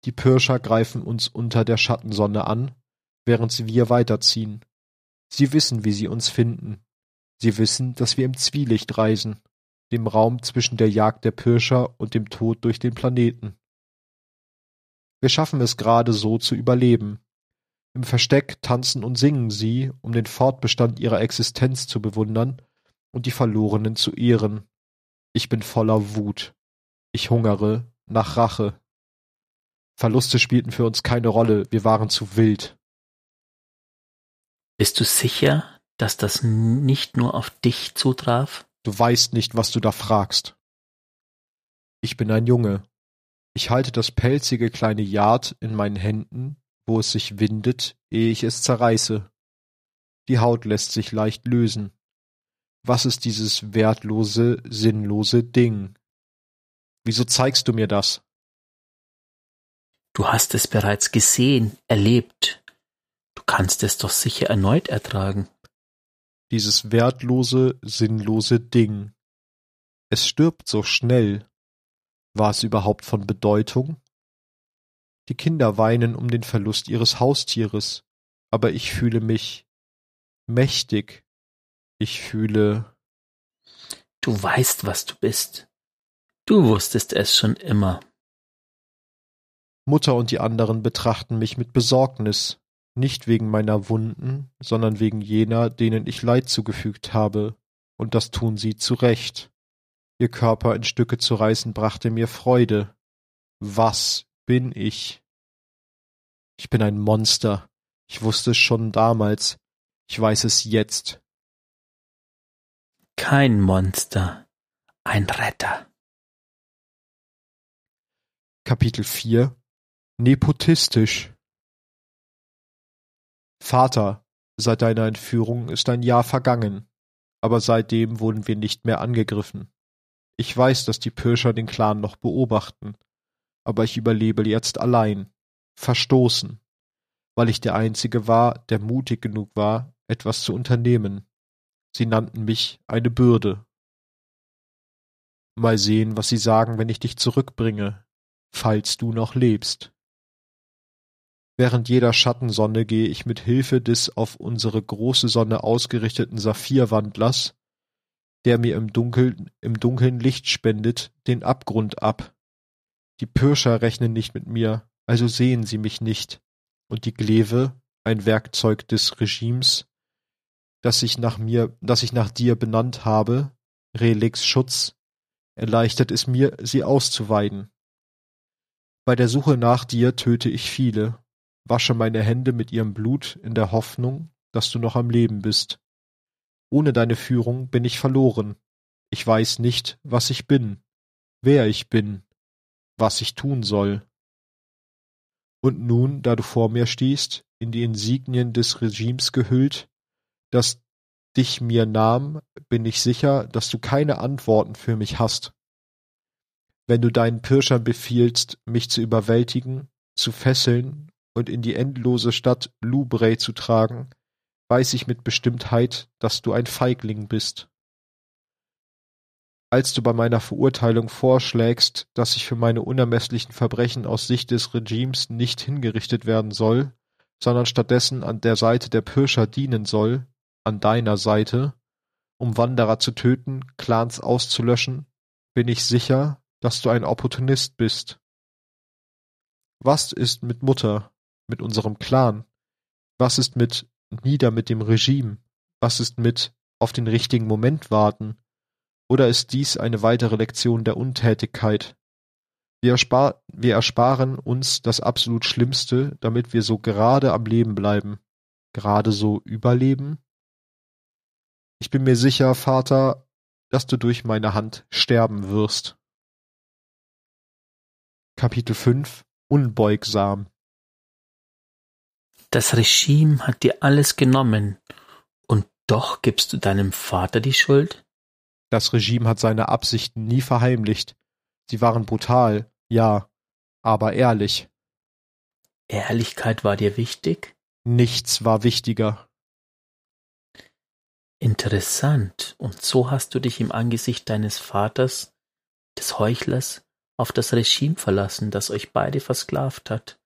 Die Pirscher greifen uns unter der Schattensonne an, während wir weiterziehen. Sie wissen, wie sie uns finden. Sie wissen, dass wir im Zwielicht reisen, dem Raum zwischen der Jagd der Pirscher und dem Tod durch den Planeten. Wir schaffen es gerade so zu überleben. Im Versteck tanzen und singen sie, um den Fortbestand ihrer Existenz zu bewundern und die Verlorenen zu ehren. Ich bin voller Wut. Ich hungere nach Rache. Verluste spielten für uns keine Rolle, wir waren zu wild. Bist du sicher, dass das nicht nur auf dich zutraf? Du weißt nicht, was du da fragst. Ich bin ein Junge. Ich halte das pelzige kleine Yard in meinen Händen, wo es sich windet, ehe ich es zerreiße. Die Haut lässt sich leicht lösen. Was ist dieses wertlose, sinnlose Ding? Wieso zeigst du mir das? Du hast es bereits gesehen, erlebt. Du kannst es doch sicher erneut ertragen. Dieses wertlose, sinnlose Ding. Es stirbt so schnell. War es überhaupt von Bedeutung? Die Kinder weinen um den Verlust ihres Haustieres, aber ich fühle mich mächtig, ich fühle. Du weißt, was du bist. Du wusstest es schon immer. Mutter und die anderen betrachten mich mit Besorgnis, nicht wegen meiner Wunden, sondern wegen jener, denen ich Leid zugefügt habe, und das tun sie zu Recht. Ihr Körper in Stücke zu reißen brachte mir Freude. Was bin ich? Ich bin ein Monster. Ich wusste es schon damals. Ich weiß es jetzt. Kein Monster, ein Retter. Kapitel 4 Nepotistisch Vater, seit deiner Entführung ist ein Jahr vergangen, aber seitdem wurden wir nicht mehr angegriffen. Ich weiß, dass die Pirscher den Clan noch beobachten, aber ich überlebe jetzt allein, verstoßen, weil ich der Einzige war, der mutig genug war, etwas zu unternehmen. Sie nannten mich eine Bürde. Mal sehen, was sie sagen, wenn ich dich zurückbringe, falls du noch lebst. Während jeder Schattensonne gehe ich mit Hilfe des auf unsere große Sonne ausgerichteten Saphirwandlers, der mir im Dunkeln, im Dunkeln Licht spendet, den Abgrund ab. Die Pirscher rechnen nicht mit mir, also sehen sie mich nicht, und die Gleve, ein Werkzeug des Regimes, das ich nach mir, das ich nach dir benannt habe, Relix Schutz, erleichtert es mir, sie auszuweiden. Bei der Suche nach dir töte ich viele, wasche meine Hände mit ihrem Blut in der Hoffnung, dass du noch am Leben bist. Ohne deine Führung bin ich verloren. Ich weiß nicht, was ich bin, wer ich bin, was ich tun soll. Und nun, da du vor mir stehst, in die Insignien des Regimes gehüllt, das dich mir nahm, bin ich sicher, dass du keine Antworten für mich hast. Wenn du deinen Pirschern befiehlst, mich zu überwältigen, zu fesseln und in die endlose Stadt Lubrey zu tragen, weiß ich mit Bestimmtheit, dass du ein Feigling bist. Als du bei meiner Verurteilung vorschlägst, dass ich für meine unermesslichen Verbrechen aus Sicht des Regimes nicht hingerichtet werden soll, sondern stattdessen an der Seite der Pirscher dienen soll, an deiner Seite, um Wanderer zu töten, Clans auszulöschen, bin ich sicher, dass du ein Opportunist bist. Was ist mit Mutter? mit unserem Clan? Was ist mit nieder mit dem Regime? Was ist mit auf den richtigen Moment warten? Oder ist dies eine weitere Lektion der Untätigkeit? Wir, erspar wir ersparen uns das absolut Schlimmste, damit wir so gerade am Leben bleiben. Gerade so überleben? Ich bin mir sicher, Vater, dass du durch meine Hand sterben wirst. Kapitel 5 Unbeugsam das Regime hat dir alles genommen, und doch gibst du deinem Vater die Schuld? Das Regime hat seine Absichten nie verheimlicht. Sie waren brutal, ja, aber ehrlich. Ehrlichkeit war dir wichtig? Nichts war wichtiger. Interessant. Und so hast du dich im Angesicht deines Vaters des Heuchlers auf das Regime verlassen, das euch beide versklavt hat,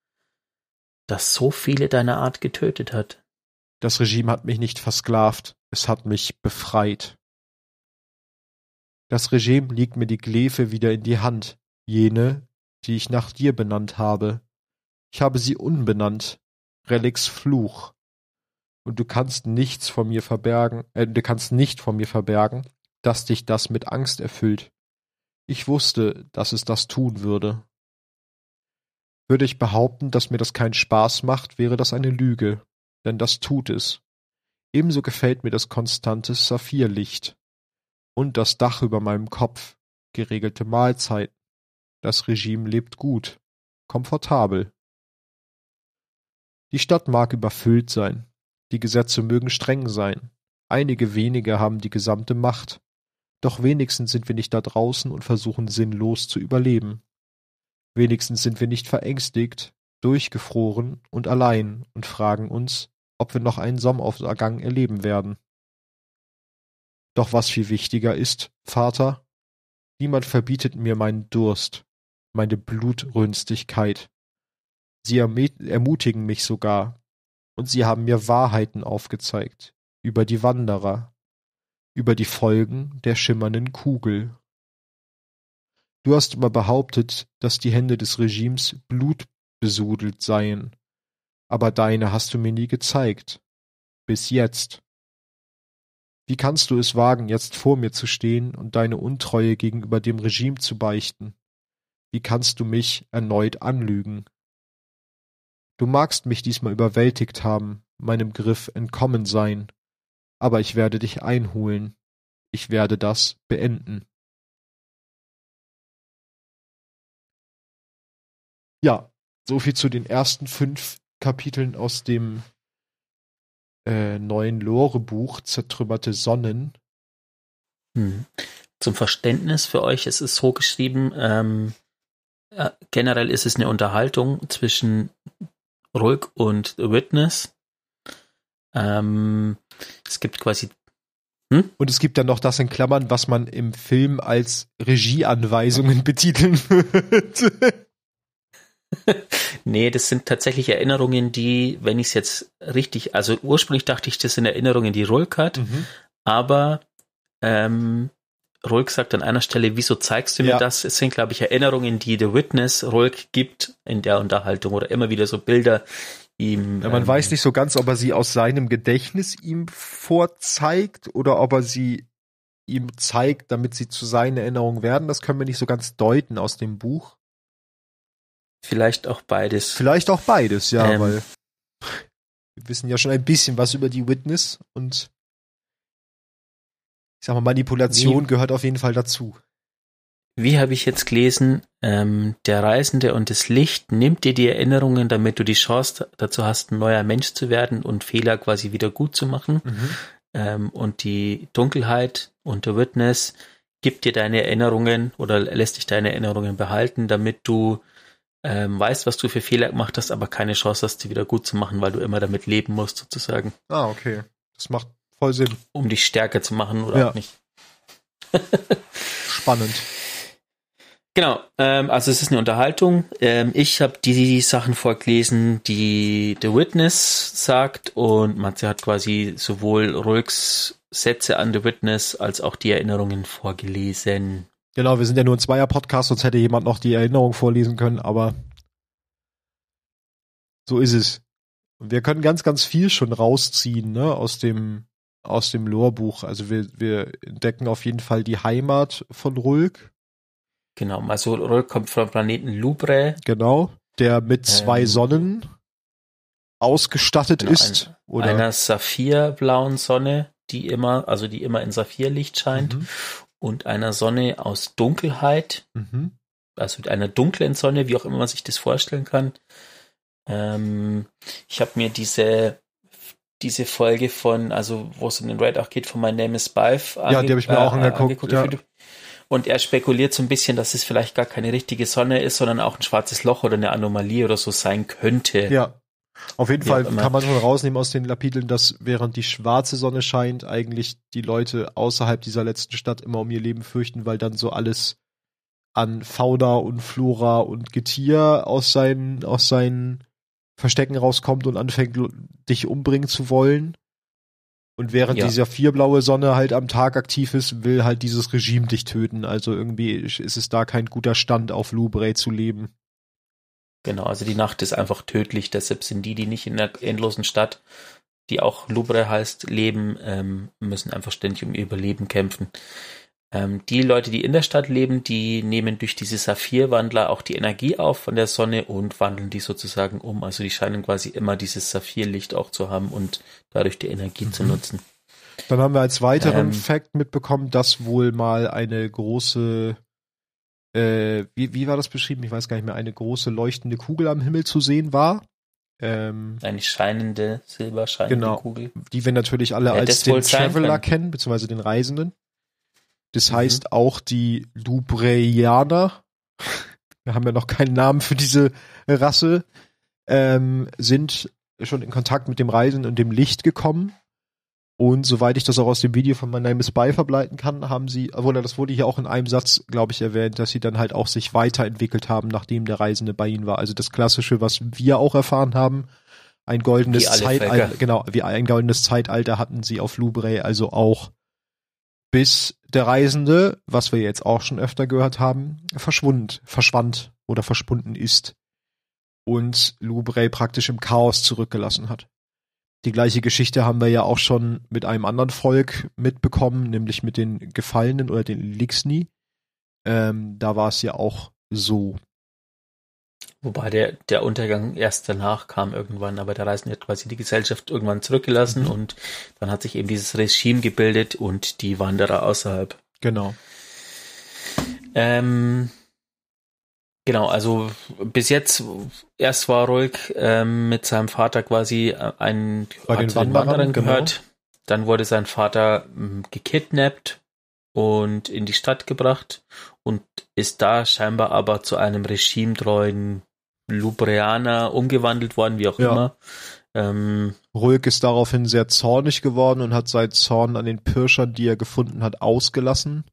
das so viele deiner Art getötet hat. Das Regime hat mich nicht versklavt, es hat mich befreit. Das Regime legt mir die Glefe wieder in die Hand, jene, die ich nach dir benannt habe. Ich habe sie unbenannt, Relics Fluch. Und du kannst nichts vor mir verbergen, äh, du kannst nicht vor mir verbergen, dass dich das mit Angst erfüllt. Ich wusste, dass es das tun würde. Würde ich behaupten, dass mir das keinen Spaß macht, wäre das eine Lüge, denn das tut es. Ebenso gefällt mir das konstante Saphirlicht und das Dach über meinem Kopf, geregelte Mahlzeiten. Das Regime lebt gut, komfortabel. Die Stadt mag überfüllt sein, die Gesetze mögen streng sein, einige wenige haben die gesamte Macht, doch wenigstens sind wir nicht da draußen und versuchen sinnlos zu überleben. Wenigstens sind wir nicht verängstigt, durchgefroren und allein und fragen uns, ob wir noch einen Sonnenaufgang erleben werden. Doch was viel wichtiger ist, Vater, niemand verbietet mir meinen Durst, meine Blutrünstigkeit. Sie ermutigen mich sogar, und sie haben mir Wahrheiten aufgezeigt über die Wanderer, über die Folgen der schimmernden Kugel. Du hast immer behauptet, dass die Hände des Regimes blutbesudelt seien, aber deine hast du mir nie gezeigt. Bis jetzt. Wie kannst du es wagen, jetzt vor mir zu stehen und deine Untreue gegenüber dem Regime zu beichten? Wie kannst du mich erneut anlügen? Du magst mich diesmal überwältigt haben, meinem Griff entkommen sein, aber ich werde dich einholen. Ich werde das beenden. Ja, so viel zu den ersten fünf Kapiteln aus dem äh, neuen Lore-Buch Zertrümmerte Sonnen. Hm. Zum Verständnis für euch, es ist so geschrieben, ähm, äh, generell ist es eine Unterhaltung zwischen Ruhig und Witness. Ähm, es gibt quasi hm? Und es gibt dann noch das in Klammern, was man im Film als Regieanweisungen betiteln würde. nee, das sind tatsächlich Erinnerungen, die, wenn ich es jetzt richtig, also ursprünglich dachte ich, das sind Erinnerungen, die Rulk hat, mhm. aber ähm, Rulk sagt an einer Stelle, wieso zeigst du mir ja. das? Es sind, glaube ich, Erinnerungen, die The Witness Rulk gibt in der Unterhaltung oder immer wieder so Bilder ihm. Ja, man ähm, weiß nicht so ganz, ob er sie aus seinem Gedächtnis ihm vorzeigt oder ob er sie ihm zeigt, damit sie zu seinen Erinnerungen werden. Das können wir nicht so ganz deuten aus dem Buch. Vielleicht auch beides. Vielleicht auch beides, ja, ähm, weil wir wissen ja schon ein bisschen was über die Witness und ich sag mal, Manipulation wie, gehört auf jeden Fall dazu. Wie habe ich jetzt gelesen, ähm, der Reisende und das Licht nimmt dir die Erinnerungen, damit du die Chance dazu hast, ein neuer Mensch zu werden und Fehler quasi wieder gut zu machen. Mhm. Ähm, und die Dunkelheit und der Witness gibt dir deine Erinnerungen oder lässt dich deine Erinnerungen behalten, damit du ähm, weißt, was du für Fehler gemacht hast, aber keine Chance hast, die wieder gut zu machen, weil du immer damit leben musst, sozusagen. Ah, okay. Das macht voll Sinn. Um dich stärker zu machen oder ja. auch nicht. Spannend. Genau, ähm, also es ist eine Unterhaltung. Ähm, ich habe die, die Sachen vorgelesen, die The Witness sagt und Matze hat quasi sowohl Rulks Sätze an The Witness als auch die Erinnerungen vorgelesen. Genau, wir sind ja nur ein Zweier-Podcast, sonst hätte jemand noch die Erinnerung vorlesen können, aber so ist es. wir können ganz, ganz viel schon rausziehen, ne, aus dem, aus dem Lorbuch. Also wir, wir entdecken auf jeden Fall die Heimat von Rulk. Genau, also Rulk kommt vom Planeten Lubre. Genau, der mit zwei ähm, Sonnen ausgestattet genau, ist. Ein, oder? Einer saphirblauen Sonne, die immer, also die immer in Saphirlicht scheint. Mhm und einer Sonne aus Dunkelheit, mhm. also mit einer dunklen Sonne, wie auch immer man sich das vorstellen kann. Ähm, ich habe mir diese diese Folge von, also wo es in den Raid auch geht, von My Name is Bive ja, die habe ich mir äh, auch angeguckt. Ja. Und er spekuliert so ein bisschen, dass es vielleicht gar keine richtige Sonne ist, sondern auch ein schwarzes Loch oder eine Anomalie oder so sein könnte. Ja. Auf jeden Fall kann man schon rausnehmen aus den Kapiteln, dass während die schwarze Sonne scheint, eigentlich die Leute außerhalb dieser letzten Stadt immer um ihr Leben fürchten, weil dann so alles an Fauna und Flora und Getier aus seinen, aus seinen Verstecken rauskommt und anfängt, dich umbringen zu wollen. Und während ja. dieser vierblaue Sonne halt am Tag aktiv ist, will halt dieses Regime dich töten. Also irgendwie ist es da kein guter Stand, auf Lubrey zu leben. Genau, also die Nacht ist einfach tödlich. Deshalb sind die, die nicht in der endlosen Stadt, die auch Lubre heißt, leben, ähm, müssen einfach ständig um ihr Überleben kämpfen. Ähm, die Leute, die in der Stadt leben, die nehmen durch diese Saphirwandler auch die Energie auf von der Sonne und wandeln die sozusagen um. Also die scheinen quasi immer dieses Saphirlicht auch zu haben und dadurch die Energie mhm. zu nutzen. Dann haben wir als weiteren ähm, Fact mitbekommen, dass wohl mal eine große, äh, wie, wie war das beschrieben? Ich weiß gar nicht mehr, eine große leuchtende Kugel am Himmel zu sehen war. Ähm, eine scheinende, silberscheinende genau, Kugel. Die wir natürlich alle ja, als den Traveler kennen, beziehungsweise den Reisenden. Das mhm. heißt auch die Lubreianer, wir haben ja noch keinen Namen für diese Rasse, ähm, sind schon in Kontakt mit dem Reisen und dem Licht gekommen. Und soweit ich das auch aus dem Video von My Name is Spy verbleiten kann, haben sie, obwohl das wurde hier auch in einem Satz, glaube ich, erwähnt, dass sie dann halt auch sich weiterentwickelt haben, nachdem der Reisende bei ihnen war. Also das Klassische, was wir auch erfahren haben, ein goldenes Zeitalter, genau, wie ein goldenes Zeitalter hatten sie auf Lubrey also auch bis der Reisende, was wir jetzt auch schon öfter gehört haben, verschwund, verschwand oder verschwunden ist und Lubrey praktisch im Chaos zurückgelassen hat. Die gleiche Geschichte haben wir ja auch schon mit einem anderen Volk mitbekommen, nämlich mit den Gefallenen oder den Lixni. Ähm, da war es ja auch so. Wobei der, der Untergang erst danach kam irgendwann, aber der Reisende hat quasi die Gesellschaft irgendwann zurückgelassen mhm. und dann hat sich eben dieses Regime gebildet und die Wanderer außerhalb. Genau. Ähm, genau, also bis jetzt erst war ruhig ähm, mit seinem Vater quasi äh, ein Bei den Wanderern, Wanderern genau. gehört. Genau. Dann wurde sein Vater ähm, gekidnappt und in die Stadt gebracht und ist da scheinbar aber zu einem regimetreuen Lubreaner umgewandelt worden, wie auch ja. immer. Ähm, Ruhig ist daraufhin sehr zornig geworden und hat seinen Zorn an den Pirschern, die er gefunden hat, ausgelassen.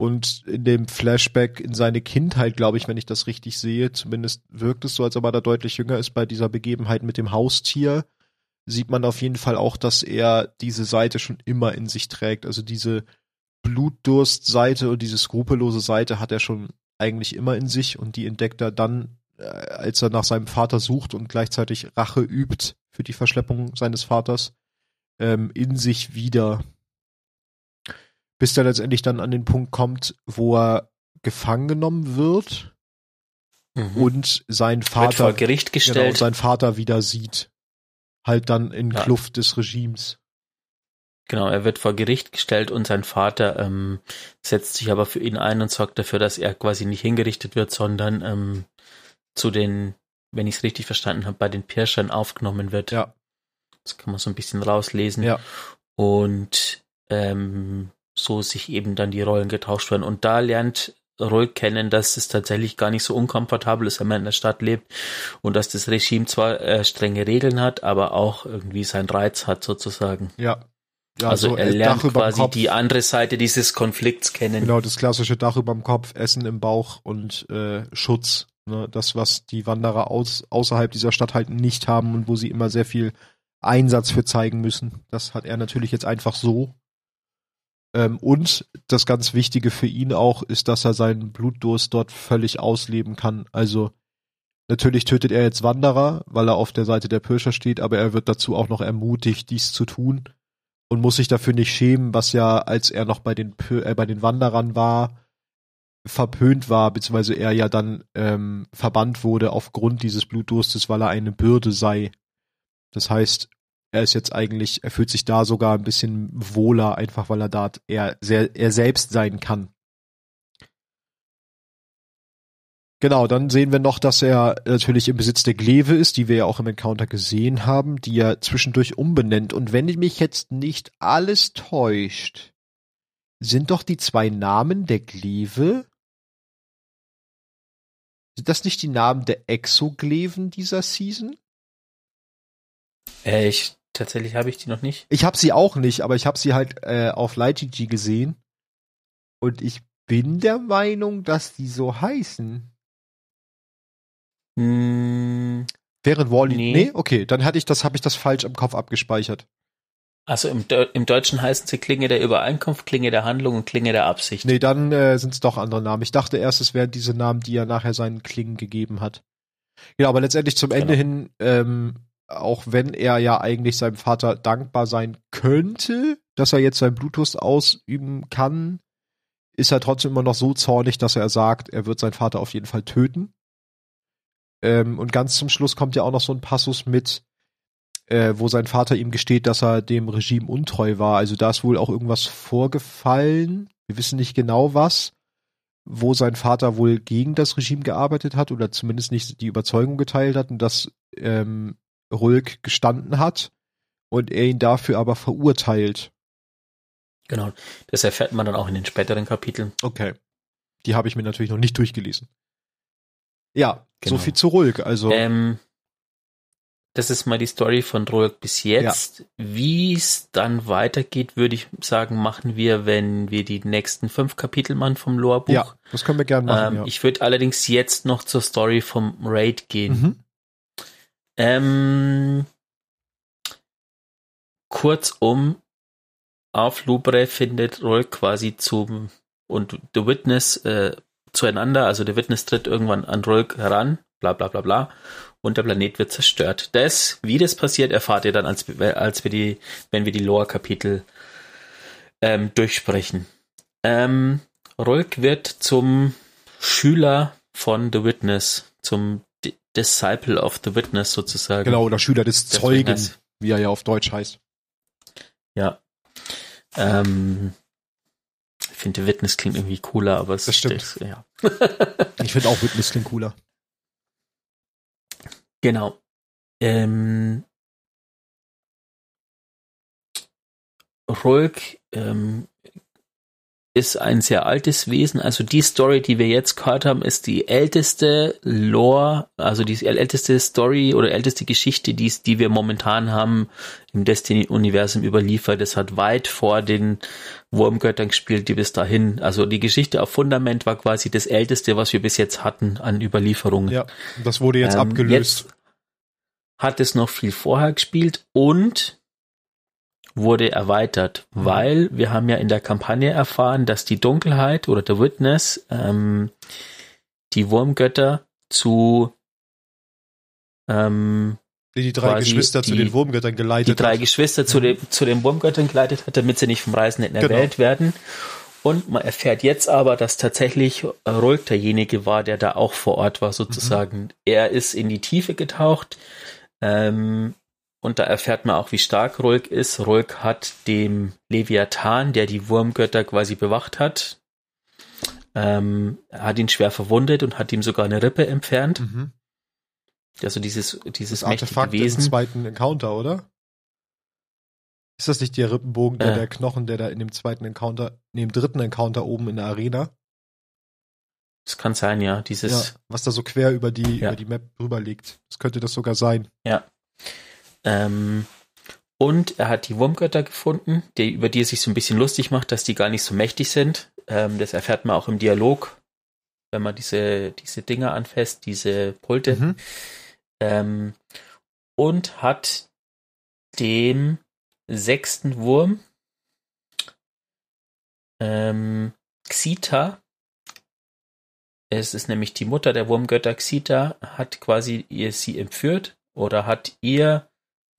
Und in dem Flashback in seine Kindheit, glaube ich, wenn ich das richtig sehe, zumindest wirkt es so, als ob er da deutlich jünger ist bei dieser Begebenheit mit dem Haustier, sieht man auf jeden Fall auch, dass er diese Seite schon immer in sich trägt. Also diese Blutdurstseite und diese skrupellose Seite hat er schon eigentlich immer in sich und die entdeckt er dann äh, als er nach seinem Vater sucht und gleichzeitig Rache übt für die Verschleppung seines Vaters, ähm, in sich wieder. Bis er letztendlich dann an den Punkt kommt, wo er gefangen genommen wird mhm. und sein Vater vor Gericht gestellt. Genau, sein Vater wieder sieht. Halt dann in ja. Kluft des Regimes. Genau, er wird vor Gericht gestellt und sein Vater ähm, setzt sich aber für ihn ein und sorgt dafür, dass er quasi nicht hingerichtet wird, sondern ähm, zu den, wenn ich es richtig verstanden habe, bei den Pirschern aufgenommen wird. Ja. Das kann man so ein bisschen rauslesen. Ja. Und ähm, so sich eben dann die Rollen getauscht werden. Und da lernt ruhig kennen, dass es tatsächlich gar nicht so unkomfortabel ist, wenn man in der Stadt lebt und dass das Regime zwar äh, strenge Regeln hat, aber auch irgendwie seinen Reiz hat sozusagen. Ja. ja also, also er lernt quasi die andere Seite dieses Konflikts kennen. Genau, das klassische Dach über dem Kopf, Essen im Bauch und äh, Schutz. Ne? Das, was die Wanderer aus, außerhalb dieser Stadt halt nicht haben und wo sie immer sehr viel Einsatz für zeigen müssen. Das hat er natürlich jetzt einfach so. Ähm, und das ganz Wichtige für ihn auch ist, dass er seinen Blutdurst dort völlig ausleben kann. Also natürlich tötet er jetzt Wanderer, weil er auf der Seite der Pirscher steht, aber er wird dazu auch noch ermutigt, dies zu tun und muss sich dafür nicht schämen, was ja, als er noch bei den, äh, bei den Wanderern war, verpönt war, beziehungsweise er ja dann ähm, verbannt wurde aufgrund dieses Blutdurstes, weil er eine Bürde sei. Das heißt, er ist jetzt eigentlich, er fühlt sich da sogar ein bisschen wohler, einfach weil er da er, sehr, er selbst sein kann. Genau, dann sehen wir noch, dass er natürlich im Besitz der Gleve ist, die wir ja auch im Encounter gesehen haben, die er zwischendurch umbenennt. Und wenn mich jetzt nicht alles täuscht, sind doch die zwei Namen der Gleve sind das nicht die Namen der Exogleven dieser Season? Äh, ich, tatsächlich habe ich die noch nicht. Ich habe sie auch nicht, aber ich habe sie halt äh, auf LightGG gesehen. Und ich bin der Meinung, dass die so heißen. Hm, Während Wally. Nee. Nee. okay, dann hatte ich das, habe ich das falsch im Kopf abgespeichert. also im, Deu- im Deutschen heißen sie Klinge der Übereinkunft, Klinge der Handlung und Klinge der Absicht. Nee, dann äh, sind es doch andere Namen. Ich dachte erst, es wären diese Namen, die er nachher seinen Klingen gegeben hat. Ja, aber letztendlich zum Ende Genau. hin, ähm, auch wenn er ja eigentlich seinem Vater dankbar sein könnte, dass er jetzt sein Bluetooth ausüben kann, ist er trotzdem immer noch so zornig, dass er sagt, er wird seinen Vater auf jeden Fall töten. Ähm, und ganz zum Schluss kommt ja auch noch so ein Passus mit, äh, wo sein Vater ihm gesteht, dass er dem Regime untreu war. Also da ist wohl auch irgendwas vorgefallen. Wir wissen nicht genau was, wo sein Vater wohl gegen das Regime gearbeitet hat oder zumindest nicht die Überzeugung geteilt hat und dass ähm, Rulk gestanden hat und er ihn dafür aber verurteilt. Genau. Das erfährt man dann auch in den späteren Kapiteln. Okay. Die habe ich mir natürlich noch nicht durchgelesen. Ja, Genau. so viel zu Rulk. Also Ähm, das ist mal die Story von Rourke bis jetzt. Wie es dann weitergeht, würde ich sagen, machen wir, wenn wir die nächsten fünf Kapitel machen vom Lore-Buch. ja, das können wir gerne machen. ähm, ja. Ich würde allerdings jetzt noch zur Story vom Raid gehen. mhm. Ähm, kurzum, auf Lubre findet Roll quasi zum und The Witness äh, zueinander. Also der Witness tritt irgendwann an Rolk heran, bla bla bla bla, und der Planet wird zerstört. Das, wie das passiert, erfahrt ihr dann, als, als wir die, wenn wir die Lore-Kapitel ähm, durchsprechen. Ähm, Rolk wird zum Schüler von The Witness, zum Disciple of the Witness sozusagen. Genau, oder Schüler des Der Zeugen, Witness. wie er ja auf Deutsch heißt. Ja. Ähm, ich finde, Witness klingt irgendwie cooler, aber es Das stimmt. ist- ja. Ich finde auch Witness klingt cooler. Genau. Ähm, Rolk ähm, ist ein sehr altes Wesen. Also die Story, die wir jetzt gehört haben, ist die älteste Lore, also die älteste Story oder älteste Geschichte, die, die wir momentan haben im Destiny-Universum überliefert. Das hat weit vor den Wurmgöttern gespielt, die bis dahin, also die Geschichte auf Fundament war quasi das älteste, was wir bis jetzt hatten an Überlieferungen. Ja, das wurde jetzt Ähm, abgelöst. Jetzt hat es noch viel vorher gespielt und wurde erweitert, Mhm. weil wir haben ja in der Kampagne erfahren, dass die Dunkelheit oder der Witness ähm, die Wurmgötter zu ähm, die die drei Geschwister zu die- den Wurmgöttern die geleitet drei hat. Geschwister zu, Mhm. den, zu den Wurmgöttern geleitet hat, damit sie nicht vom Reisenden Genau. erwählt werden. Und man erfährt jetzt aber, dass tatsächlich Rolk derjenige war, der da auch vor Ort war, sozusagen. Er ist in die Tiefe getaucht. Ähm, und da erfährt man auch, wie stark Rolk ist. Rolk hat dem Leviathan, der die Wurmgötter quasi bewacht hat, ähm, hat ihn schwer verwundet und hat ihm sogar eine Rippe entfernt. Mhm. Also dieses, dieses Das mächtige Artefakt im Wesen. zweiten Encounter, oder? Ist das nicht der Rippenbogen, der, Äh. der Knochen, der da in dem zweiten Encounter, in dem dritten Encounter oben in der Arena, Das kann sein, ja. Dieses, ja, was da so quer über die, Ja. über die Map drüber liegt. Das könnte das sogar sein. Ähm, und er hat die Wurmgötter gefunden, die, über die er sich so ein bisschen lustig macht, dass die gar nicht so mächtig sind. Ähm, das erfährt man auch im Dialog, wenn man diese, diese Dinger anfasst, diese Pulte. Mhm. Ähm, und hat dem sechsten Wurm ähm, Xita, es ist nämlich die Mutter der Wurmgötter Xita, hat quasi ihr sie entführt oder hat ihr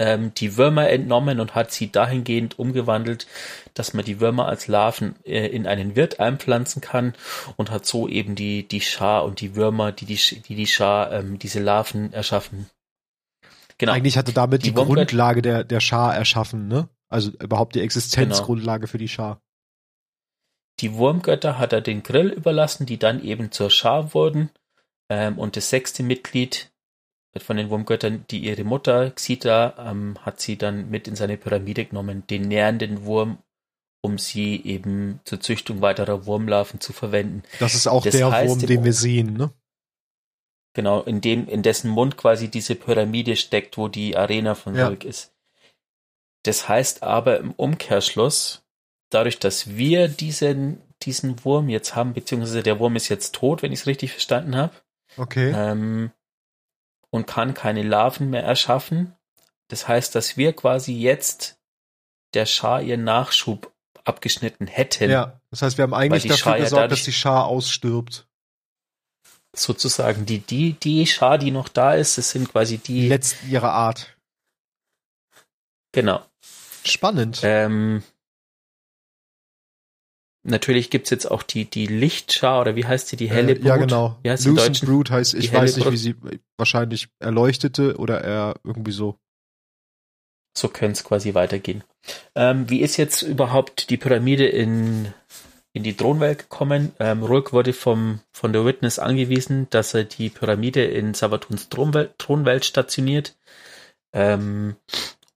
ähm, die Würmer entnommen und hat sie dahingehend umgewandelt, dass man die Würmer als Larven äh, in einen Wirt einpflanzen kann und hat so eben die, die Schar und die Würmer, die die, die, die Schar, ähm, diese Larven erschaffen. Genau. Eigentlich hatte damit die, Die Grundlage der, der Schar erschaffen, ne? Also überhaupt die Existenzgrundlage für die Schar. Die Wurmgötter hat er den Grill überlassen, die dann eben zur Schar wurden. Ähm, und das sechste Mitglied von den Wurmgöttern, die ihre Mutter Xita, ähm, hat sie dann mit in seine Pyramide genommen, den nährenden Wurm, um sie eben zur Züchtung weiterer Wurmlarven zu verwenden. Das ist auch Das der heißt, Wurm, den wir sehen, ne? Genau, in dem, in dessen Mund quasi diese Pyramide steckt, wo die Arena von Ja. Ist. Das heißt aber im Umkehrschluss, dadurch, dass wir diesen, diesen Wurm jetzt haben, beziehungsweise der Wurm ist jetzt tot, wenn ich es richtig verstanden habe. Okay. Ähm, und kann keine Larven mehr erschaffen. Das heißt, dass wir quasi jetzt der Schar ihren Nachschub abgeschnitten hätten. Ja, das heißt, wir haben eigentlich dafür Schar ja gesorgt, dadurch- dass die Schar ausstirbt. Sozusagen die, die, die Schar, die noch da ist, das sind quasi Die die. letzten ihrer Art. Genau. Spannend. Ähm, natürlich gibt's jetzt auch die, die Lichtschar, oder wie heißt sie, die helle Äh, ja, Brut? genau. Wie heißt die im Lucent Deutschen? Brood heißt, ich Die weiß nicht, Brut. wie sie wahrscheinlich erleuchtete oder er irgendwie so. So könnte es quasi weitergehen. Ähm, wie ist jetzt überhaupt die Pyramide in, in die Thronwelt gekommen? Ähm, Rulk wurde vom, von der Witness angewiesen, dass er die Pyramide in Savatuns Thronwelt, Thronwelt stationiert, ähm,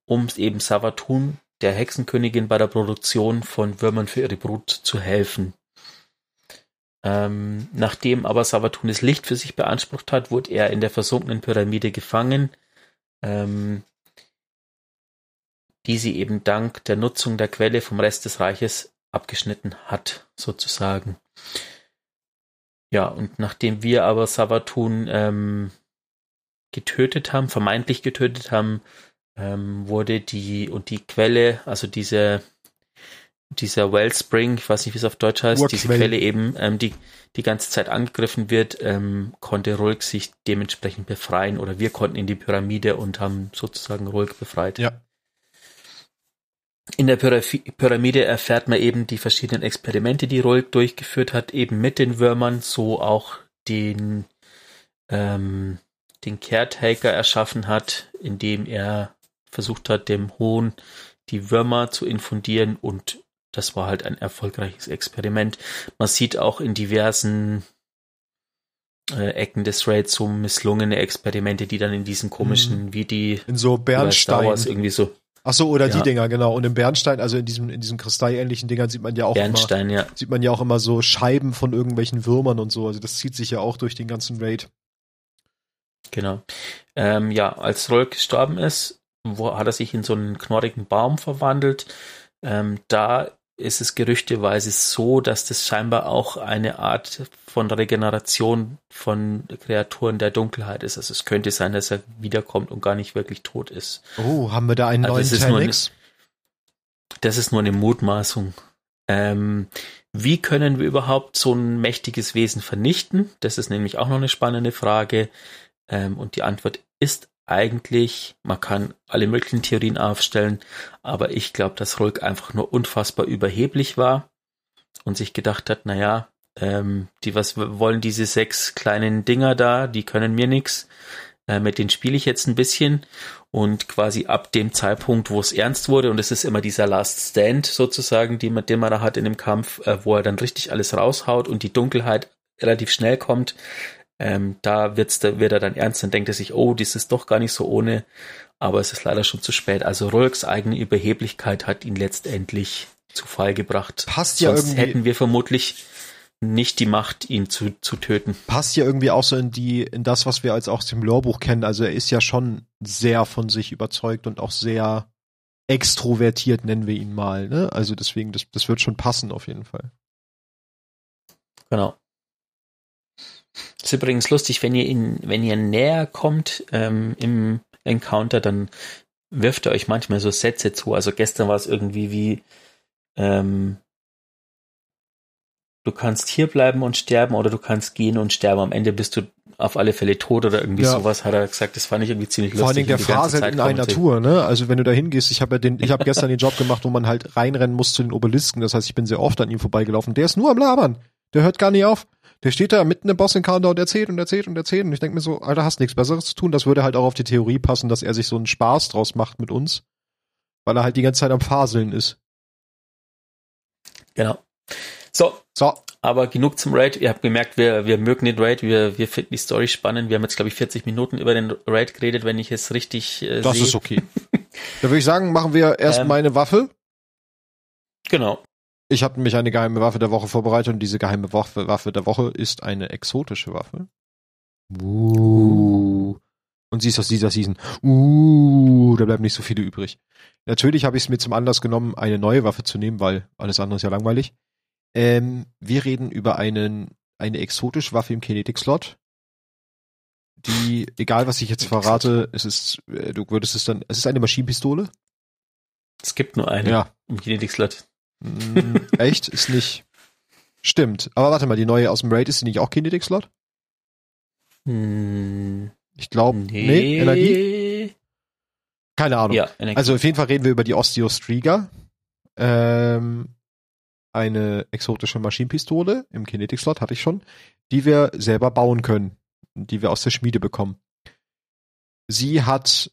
um eben Savatun, der Hexenkönigin, bei der Produktion von Würmern für ihre Brut zu helfen. Ähm, nachdem aber Savatun das Licht für sich beansprucht hat, wurde er in der versunkenen Pyramide gefangen. Ähm, die sie eben dank der Nutzung der Quelle vom Rest des Reiches abgeschnitten hat, sozusagen. Ja, und nachdem wir aber Savatun ähm, getötet haben, vermeintlich getötet haben, ähm, wurde die und die Quelle, also diese dieser Wellspring, ich weiß nicht, wie es auf Deutsch heißt, diese. Quelle eben, ähm, die die ganze Zeit angegriffen wird, ähm, konnte Rulk sich dementsprechend befreien oder wir konnten in die Pyramide und haben sozusagen Rulk befreit. Ja. In der Pyramide erfährt man eben die verschiedenen Experimente, die Rolk durchgeführt hat, eben mit den Würmern, so auch den, ähm, den Caretaker erschaffen hat, indem er versucht hat, dem Hohn die Würmer zu infundieren und das war halt ein erfolgreiches Experiment. Man sieht auch in diversen äh, Ecken des Raids so misslungene Experimente, die dann in diesen komischen, wie die In so Bernstein. irgendwie so Ach so, oder die Ja. Dinger, genau. Und im Bernstein, also in diesem, in diesen kristallähnlichen Dingern sieht man ja auch immer, Bernstein, ja. sieht man ja auch immer so Scheiben von irgendwelchen Würmern und so. Also das zieht sich ja auch durch den ganzen Raid. Genau. Ähm, ja, als Rolk gestorben ist, wo, hat er sich in so einen knorrigen Baum verwandelt. Ähm, da ist es gerüchteweise so, dass das scheinbar auch eine Art von Regeneration von Kreaturen der Dunkelheit ist. Also es könnte sein, dass er wiederkommt und gar nicht wirklich tot ist. Oh, haben wir da einen Also neuen Tanix? Das ist nur eine Mutmaßung. Ähm, wie können wir überhaupt so ein mächtiges Wesen vernichten? Das ist nämlich auch noch eine spannende Frage. Ähm, und die Antwort ist eigentlich, man kann alle möglichen Theorien aufstellen, aber ich glaube, dass Rolk einfach nur unfassbar überheblich war und sich gedacht hat, naja, ähm, die was wollen diese sechs kleinen Dinger da, die können mir nix. Äh, mit denen spiele ich jetzt ein bisschen und quasi ab dem Zeitpunkt, wo es ernst wurde, und es ist immer dieser Last Stand sozusagen, die den man da hat in dem Kampf, äh, wo er dann richtig alles raushaut und die Dunkelheit relativ schnell kommt, ähm, da wird's, da wird er dann ernst und denkt er sich, oh, das ist doch gar nicht so ohne, aber es ist leider schon zu spät. Also Rolks eigene Überheblichkeit hat ihn letztendlich zu Fall gebracht. Passt ja Sonst irgendwie- hätten wir vermutlich nicht die Macht, ihn zu, zu töten. Passt ja irgendwie auch so in die, in das, was wir als auch aus dem Lorbuch kennen. Also er ist ja schon sehr von sich überzeugt und auch sehr extrovertiert, nennen wir ihn mal. Ne? Also deswegen, das, das wird schon passen auf jeden Fall. Genau. Ist übrigens lustig, wenn ihr ihn, wenn ihr näher kommt ähm, im Encounter, dann wirft er euch manchmal so Sätze zu. Also gestern war es irgendwie wie ähm, du kannst hier bleiben und sterben oder du kannst gehen und sterben. Am Ende bist du auf alle Fälle tot oder irgendwie Ja. sowas, hat er gesagt. Das fand ich irgendwie ziemlich lustig. Vor Dingen der Zeit in einer. Tour, ne? Also wenn du da hingehst, ich habe ja den, ich habe gestern den Job gemacht, wo man halt reinrennen muss zu den Obelisken. Das heißt, ich bin sehr oft an ihm vorbeigelaufen. Der ist nur am Labern. Der hört gar nicht auf. Der steht da mitten im Boss-Encounter und erzählt und erzählt und erzählt. Und ich denke mir so, Alter, hast nichts Besseres zu tun. Das würde halt auch auf die Theorie passen, dass er sich so einen Spaß draus macht mit uns. Weil er halt die ganze Zeit am Faseln ist. Genau. So, So, Aber genug zum Raid. Ihr habt gemerkt, wir, wir mögen den Raid, wir, wir finden die Story spannend. Wir haben jetzt, glaube ich, 40 Minuten über den Raid geredet, wenn ich es richtig äh, das sehe. ist okay. da würde ich sagen, machen wir erst Ähm. meine Waffe. Genau. Ich habe nämlich eine geheime Waffe der Woche vorbereitet und diese geheime Waffe, Waffe der Woche ist eine exotische Waffe. Uh. Und sie ist aus dieser Season. Uh, da bleiben nicht so viele übrig. Natürlich habe ich es mir zum Anlass genommen, eine neue Waffe zu nehmen, weil alles andere ist ja langweilig. Ähm, wir reden über einen, eine exotische Waffe im Kinetic-Slot, die, egal was ich jetzt verrate, es ist, äh, du würdest es dann, es ist eine Maschinenpistole. Es gibt nur eine Ja. im Kinetic-Slot. Mm, echt? Ist nicht. Stimmt. Aber warte mal, die neue aus dem Raid ist die nicht auch Kinetic-Slot? Hm, Ich glaube, nee. Energie? Keine Ahnung. Ja, Energie. Also auf jeden Fall reden wir über die Osteostriga. Ähm, eine exotische Maschinenpistole im Kinetic-Slot hatte ich schon, die wir selber bauen können, die wir aus der Schmiede bekommen. Sie hat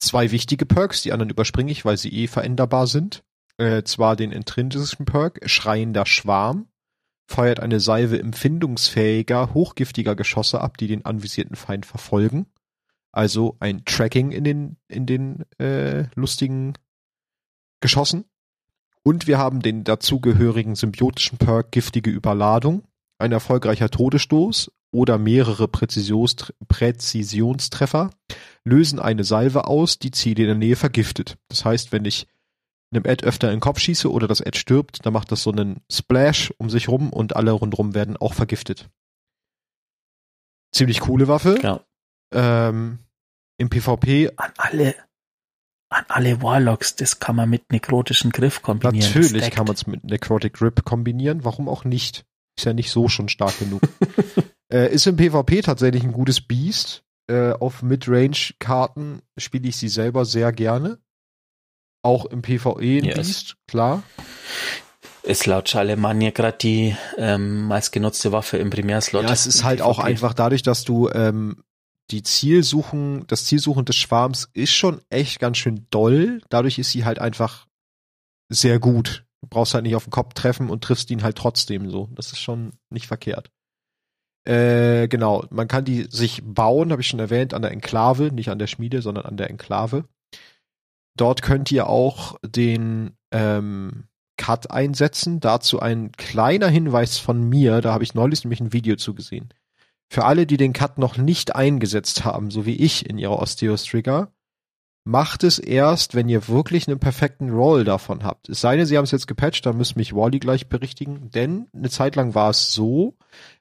zwei wichtige Perks, die anderen überspringe ich, weil sie eh veränderbar sind. Äh, zwar den intrinsischen Perk, Schreiender Schwarm, feuert eine Salve empfindungsfähiger, hochgiftiger Geschosse ab, die den anvisierten Feind verfolgen. Also ein Tracking in den, in den äh, lustigen Geschossen. Und wir haben den dazugehörigen symbiotischen Perk Giftige Überladung, ein erfolgreicher Todesstoß oder mehrere Präzisions Präzisionstreffer lösen eine Salve aus, die Ziele in der Nähe vergiftet. Das heißt, wenn ich einem Ad öfter in den Kopf schieße oder das Ad stirbt, dann macht das so einen Splash um sich rum und alle rundrum werden auch vergiftet. Ziemlich coole Waffe. ja. Ähm, Im PvP An alle, an alle Warlocks, das kann man mit nekrotischen Griff kombinieren. Natürlich kann man es mit Necrotic Grip kombinieren. Warum auch nicht? Ist ja nicht so schon stark genug. äh, ist im PvP tatsächlich ein gutes Beast. Äh, auf Midrange-Karten spiele ich sie selber sehr gerne. Auch im PvE ein Yes. Beast, klar. Ist laut Charlemagne gerade die ähm, meistgenutzte Waffe im Primärslot. Ja, es ist halt auch PvP. einfach dadurch, dass du ähm, die Zielsuchen, das Zielsuchen des Schwarms ist schon echt ganz schön doll. Dadurch ist sie halt einfach sehr gut. Du brauchst halt nicht auf den Kopf treffen und triffst ihn halt trotzdem so. Das ist schon nicht verkehrt. Äh, genau, man kann die sich bauen, habe ich schon erwähnt, an der Enklave, nicht an der Schmiede, sondern an der Enklave. Dort könnt ihr auch den ähm, Cut einsetzen. Dazu ein kleiner Hinweis von mir, da habe ich neulich nämlich ein Video zugesehen. Für alle, die den Cut noch nicht eingesetzt haben, so wie ich in ihrer Osteostrigger, macht es erst, wenn ihr wirklich einen perfekten Roll davon habt. Es sei denn, sie haben es jetzt gepatcht, dann müsste mich Wally gleich berichtigen, denn eine Zeit lang war es so,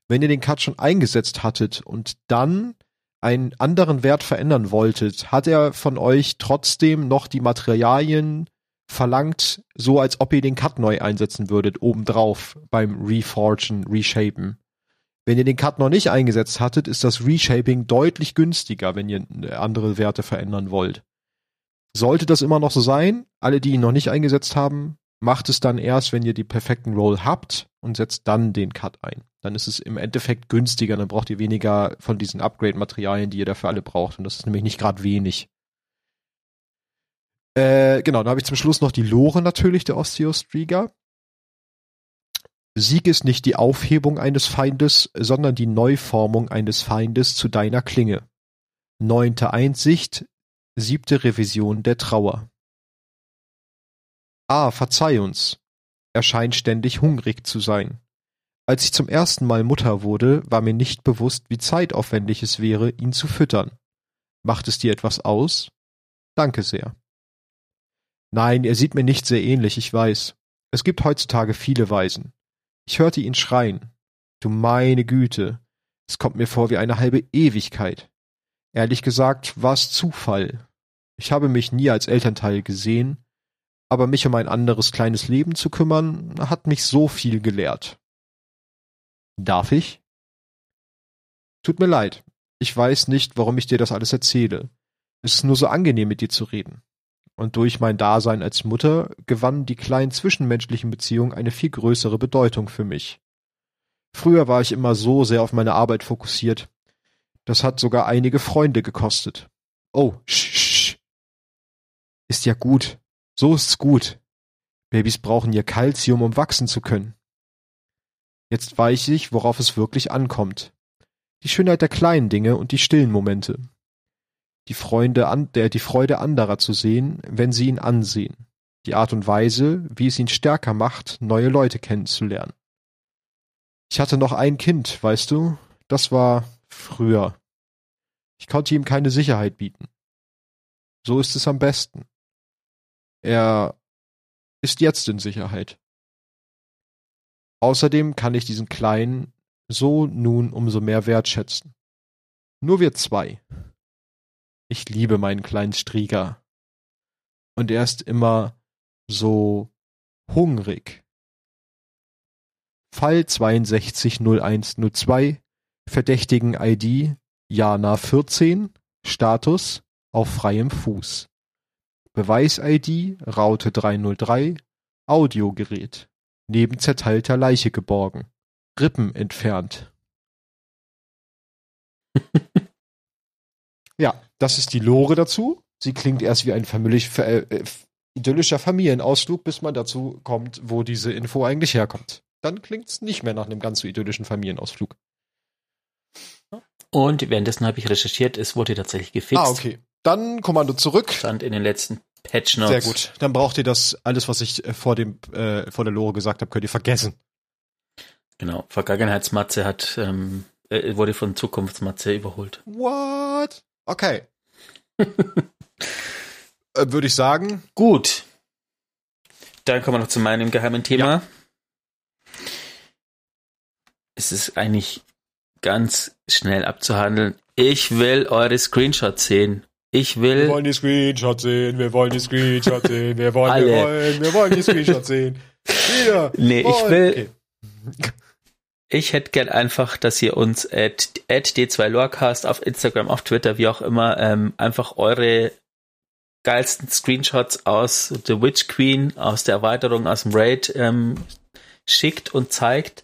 wenn ihr den Cut schon eingesetzt hattet und dann einen anderen Wert verändern wolltet, hat er von euch trotzdem noch die Materialien verlangt, so als ob ihr den Cut neu einsetzen würdet, obendrauf beim Reforgen, Reshapen. Wenn ihr den Cut noch nicht eingesetzt hattet, ist das Reshaping deutlich günstiger, wenn ihr andere Werte verändern wollt. Sollte das immer noch so sein, alle, die ihn noch nicht eingesetzt haben, macht es dann erst, wenn ihr die perfekten Roll habt und setzt dann den Cut ein. Dann ist es im Endeffekt günstiger, dann braucht ihr weniger von diesen Upgrade-Materialien, die ihr dafür alle braucht. Und das ist nämlich nicht gerade wenig. Äh, genau, dann habe ich zum Schluss noch die Lore natürlich der Osteostriga. Sieg ist nicht die Aufhebung eines Feindes, sondern die Neuformung eines Feindes zu deiner Klinge. Neunte Einsicht, siebte Revision der Trauer. Ah, verzeih uns. Er scheint ständig hungrig zu sein. Als ich zum ersten Mal Mutter wurde, war mir nicht bewusst, wie zeitaufwendig es wäre, ihn zu füttern. Macht es dir etwas aus? Danke sehr. Nein, er sieht mir nicht sehr ähnlich, ich weiß. Es gibt heutzutage viele Waisen. Ich hörte ihn schreien. Du meine Güte. Es kommt mir vor wie eine halbe Ewigkeit. Ehrlich gesagt war es Zufall. Ich habe mich nie als Elternteil gesehen, aber mich um ein anderes kleines Leben zu kümmern, hat mich so viel gelehrt. Darf ich? Tut mir leid. Ich weiß nicht, warum ich dir das alles erzähle. Es ist nur so angenehm, mit dir zu reden. Und durch mein Dasein als Mutter gewannen die kleinen zwischenmenschlichen Beziehungen eine viel größere Bedeutung für mich. Früher war ich immer so sehr auf meine Arbeit fokussiert. Das hat sogar einige Freunde gekostet. Oh, sch, sch. Ist ja gut. So ist's gut. Babys brauchen ja Kalzium, um wachsen zu können. Jetzt weiß ich, worauf es wirklich ankommt. Die Schönheit der kleinen Dinge und die stillen Momente. Die Freunde an, der, die Freude anderer zu sehen, wenn sie ihn ansehen. Die Art und Weise, wie es ihn stärker macht, neue Leute kennenzulernen. Ich hatte noch ein Kind, weißt du? Das war früher. Ich konnte ihm keine Sicherheit bieten. So ist es am besten. Er ist jetzt in Sicherheit. Außerdem kann ich diesen Kleinen so nun umso mehr wertschätzen. Nur wir zwei. Ich liebe meinen kleinen Strieger. Und er ist immer so hungrig. Fall 620102, verdächtigen ID Jana 14, Status auf freiem Fuß. Beweis-ID Raute 303, Audiogerät, neben zerteilter Leiche geborgen. Rippen entfernt. ja, das ist die Lore dazu. Sie klingt erst wie ein familisch, äh, äh, idyllischer Familienausflug, bis man dazu kommt, wo diese Info eigentlich herkommt. Dann klingt es nicht mehr nach einem ganz so idyllischen Familienausflug. Und währenddessen habe ich recherchiert, es wurde tatsächlich gefixt. Ah, okay. Dann Kommando zurück. Stand in den letzten Patch Notes. Sehr gut. Dann braucht ihr das, alles, was ich äh, vor dem, äh, vor der Lore gesagt habe, könnt ihr vergessen. Genau. Vergangenheitsmatze hat, ähm, äh, wurde von Zukunftsmatze überholt. What? Okay. äh, Würde ich sagen. Gut. Dann kommen wir noch zu meinem geheimen Thema. Ja. Es ist eigentlich ganz schnell abzuhandeln. Ich will eure Screenshots sehen. Ich will. Wir wollen die Screenshots sehen, wir wollen die Screenshots sehen, wir wollen, Alle. wir wollen, wir wollen die Screenshots sehen. Hier. Nee, wollen. ich will. Okay. Ich hätte gern einfach, dass ihr uns at, at d2lorecast auf Instagram, auf Twitter, wie auch immer, ähm, einfach eure geilsten Screenshots aus The Witch Queen, aus der Erweiterung, aus dem Raid ähm, schickt und zeigt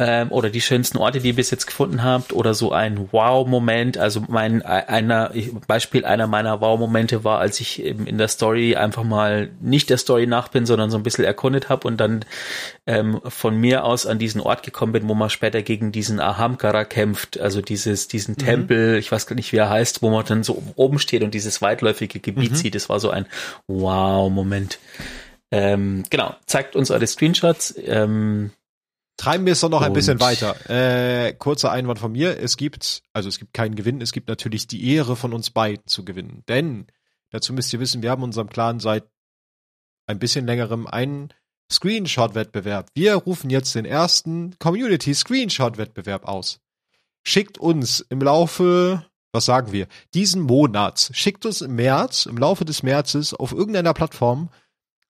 ähm, oder die schönsten Orte, die ihr bis jetzt gefunden habt oder so ein Wow-Moment. Also mein einer Beispiel einer meiner Wow-Momente war, als ich eben in der Story einfach mal nicht der Story nach bin, sondern so ein bisschen erkundet habe und dann ähm, von mir aus an diesen Ort gekommen bin, wo man später gegen diesen Ahamkara kämpft, also dieses diesen mhm. Tempel, ich weiß gar nicht, wie er heißt, wo man dann so oben steht und dieses weitläufige Gebiet mhm. sieht. Das war so ein Wow-Moment. Ähm, genau, zeigt uns eure Screenshots. Ähm, Treiben wir es doch noch ein bisschen weiter. Äh, kurzer Einwand von mir. Es gibt, also es gibt keinen Gewinn, es gibt natürlich die Ehre von uns beiden zu gewinnen. Denn, dazu müsst ihr wissen, wir haben unserem Clan seit ein bisschen längerem einen Screenshot-Wettbewerb. Wir rufen jetzt den ersten Community-Screenshot-Wettbewerb aus. Schickt uns im Laufe, was sagen wir, diesen Monats, schickt uns im März, im Laufe des Märzes auf irgendeiner Plattform,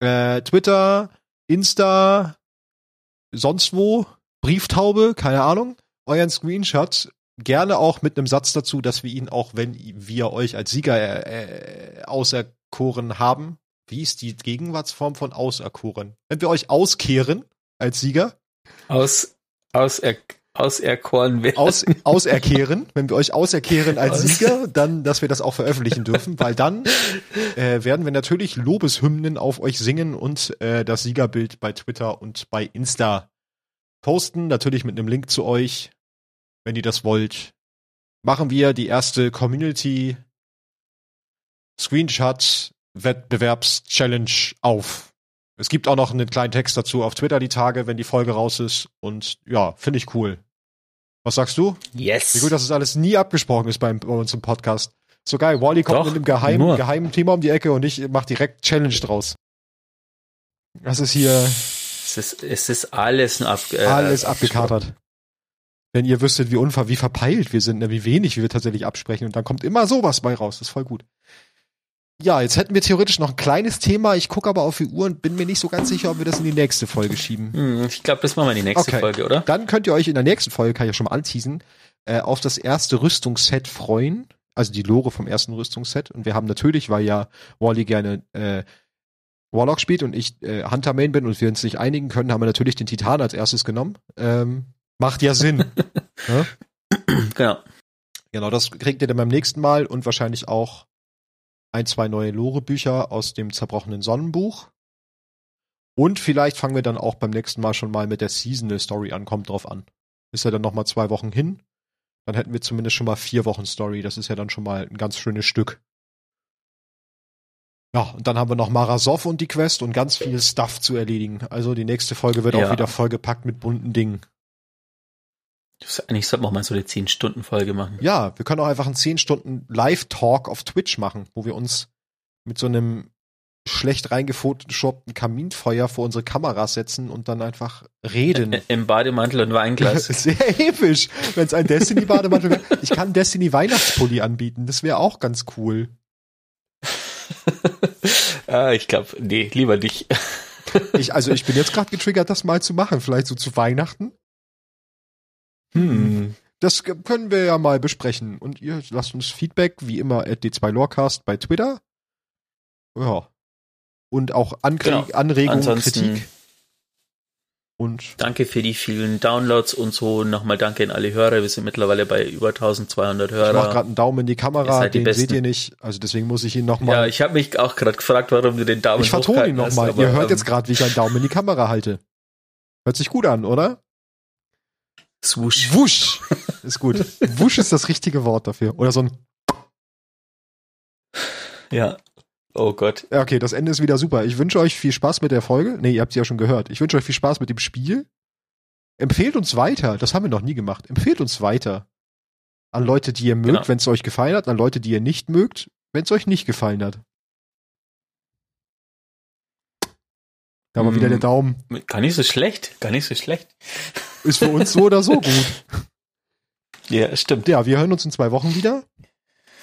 äh, Twitter, Insta, sonst wo, Brieftaube, keine Ahnung, euren Screenshot gerne auch mit einem Satz dazu, dass wir ihn auch, wenn wir euch als Sieger äh, äh, auserkoren haben, wie ist die Gegenwartsform von auserkoren? Wenn wir euch auskehren als Sieger? Aus, auser, auserkoren werden. Aus, auserkehren, wenn wir euch auserkehren als Aus. Sieger, dann, dass wir das auch veröffentlichen dürfen, weil dann äh, werden wir natürlich Lobeshymnen auf euch singen und äh, das Siegerbild bei Twitter und bei Insta posten, natürlich mit einem Link zu euch, wenn ihr das wollt. Machen wir die erste Community Screenshot Wettbewerbs-Challenge auf. Es gibt auch noch einen kleinen Text dazu auf Twitter die Tage, wenn die Folge raus ist. Und ja, finde ich cool. Was sagst du? Yes. Wie gut, dass es das alles nie abgesprochen ist beim, bei uns im Podcast. So geil, Wally kommt Doch, mit einem geheimen, geheimen Thema um die Ecke und ich mach direkt Challenge draus. Das ist hier. Es ist, es ist alles ab, äh, alles abgekatert. Wenn ihr wüsstet, wie unver, wie verpeilt wir sind, ne, wie wenig wir tatsächlich absprechen und dann kommt immer sowas bei raus. Das ist voll gut. Ja, jetzt hätten wir theoretisch noch ein kleines Thema. Ich gucke aber auf die Uhr und bin mir nicht so ganz sicher, ob wir das in die nächste Folge schieben. Hm, ich glaube, das machen wir in die nächste okay. Folge, oder? Dann könnt ihr euch in der nächsten Folge, kann ich ja schon mal anteasen, äh, auf das erste Rüstungsset freuen. Also die Lore vom ersten Rüstungsset. Und wir haben natürlich, weil ja Wally gerne äh, Warlock spielt und ich äh, Hunter Main bin und wir uns nicht einigen können, haben wir natürlich den Titan als erstes genommen. Ähm, macht ja Sinn. ja? Genau. Genau, das kriegt ihr dann beim nächsten Mal und wahrscheinlich auch ein, zwei neue Lore-Bücher aus dem zerbrochenen Sonnenbuch. Und vielleicht fangen wir dann auch beim nächsten Mal schon mal mit der Seasonal Story an, kommt drauf an. Ist ja dann noch mal zwei Wochen hin. Dann hätten wir zumindest schon mal vier Wochen Story. Das ist ja dann schon mal ein ganz schönes Stück. Ja, und dann haben wir noch Marasov und die Quest und ganz viel Stuff zu erledigen. Also die nächste Folge wird ja. auch wieder vollgepackt mit bunten Dingen. Eigentlich sollten wir auch mal so eine 10-Stunden-Folge machen. Ja, wir können auch einfach einen 10 Stunden Live-Talk auf Twitch machen, wo wir uns mit so einem schlecht reingefotoshoppten Kaminfeuer vor unsere Kameras setzen und dann einfach reden. Im Bademantel und Weinglas. Sehr episch, wenn es ein Destiny-Bademantel wäre. Ich kann Destiny Weihnachtspulli anbieten, das wäre auch ganz cool. ah, ich glaube, nee, lieber nicht. ich, also ich bin jetzt gerade getriggert, das mal zu machen, vielleicht so zu Weihnachten. Hm. Das können wir ja mal besprechen. Und ihr lasst uns Feedback, wie immer, at d2lorecast bei Twitter. Ja. Und auch Ankrie Genau. Anregungen, Ansonsten- Kritik. Und Danke für die vielen Downloads und so. Nochmal danke an alle Hörer. Wir sind mittlerweile bei über 1200 ich mache Hörer. gerade einen Daumen in die Kamera, die den Besten. seht ihr nicht. Also deswegen muss ich ihn Ja, nochmal. ich habe mich auch gerade gefragt, warum du den Daumen ich vertone ihn nochmal. Ihr hört ähm, jetzt gerade, wie ich einen Daumen in die Kamera halte. Hört sich gut an, oder? Swoosh. Wusch. Ist gut. Wusch ist das richtige Wort dafür. Oder so ein Ja. Oh Gott. Ja, okay, das Ende ist wieder super. Ich wünsche euch viel Spaß mit der Folge. Nee, ihr habt sie ja schon gehört. Ich wünsche euch viel Spaß mit dem Spiel. Empfehlt uns weiter. Das haben wir noch nie gemacht. Empfehlt uns weiter. An Leute, die ihr mögt, Genau. wenn es euch gefallen hat. An Leute, die ihr nicht mögt, wenn es euch nicht gefallen hat. War Mm. wieder der Daumen. Gar nicht so schlecht. Gar nicht so schlecht. Ist für uns so oder so gut. Ja, stimmt. Ja, wir hören uns in zwei Wochen wieder.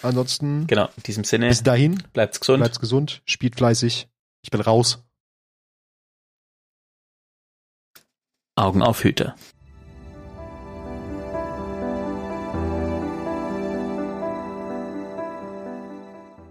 Ansonsten, Genau. In diesem Sinne, bis dahin, bleibt's gesund. bleibt gesund, spielt fleißig. Ich bin raus. Augen auf Hüter.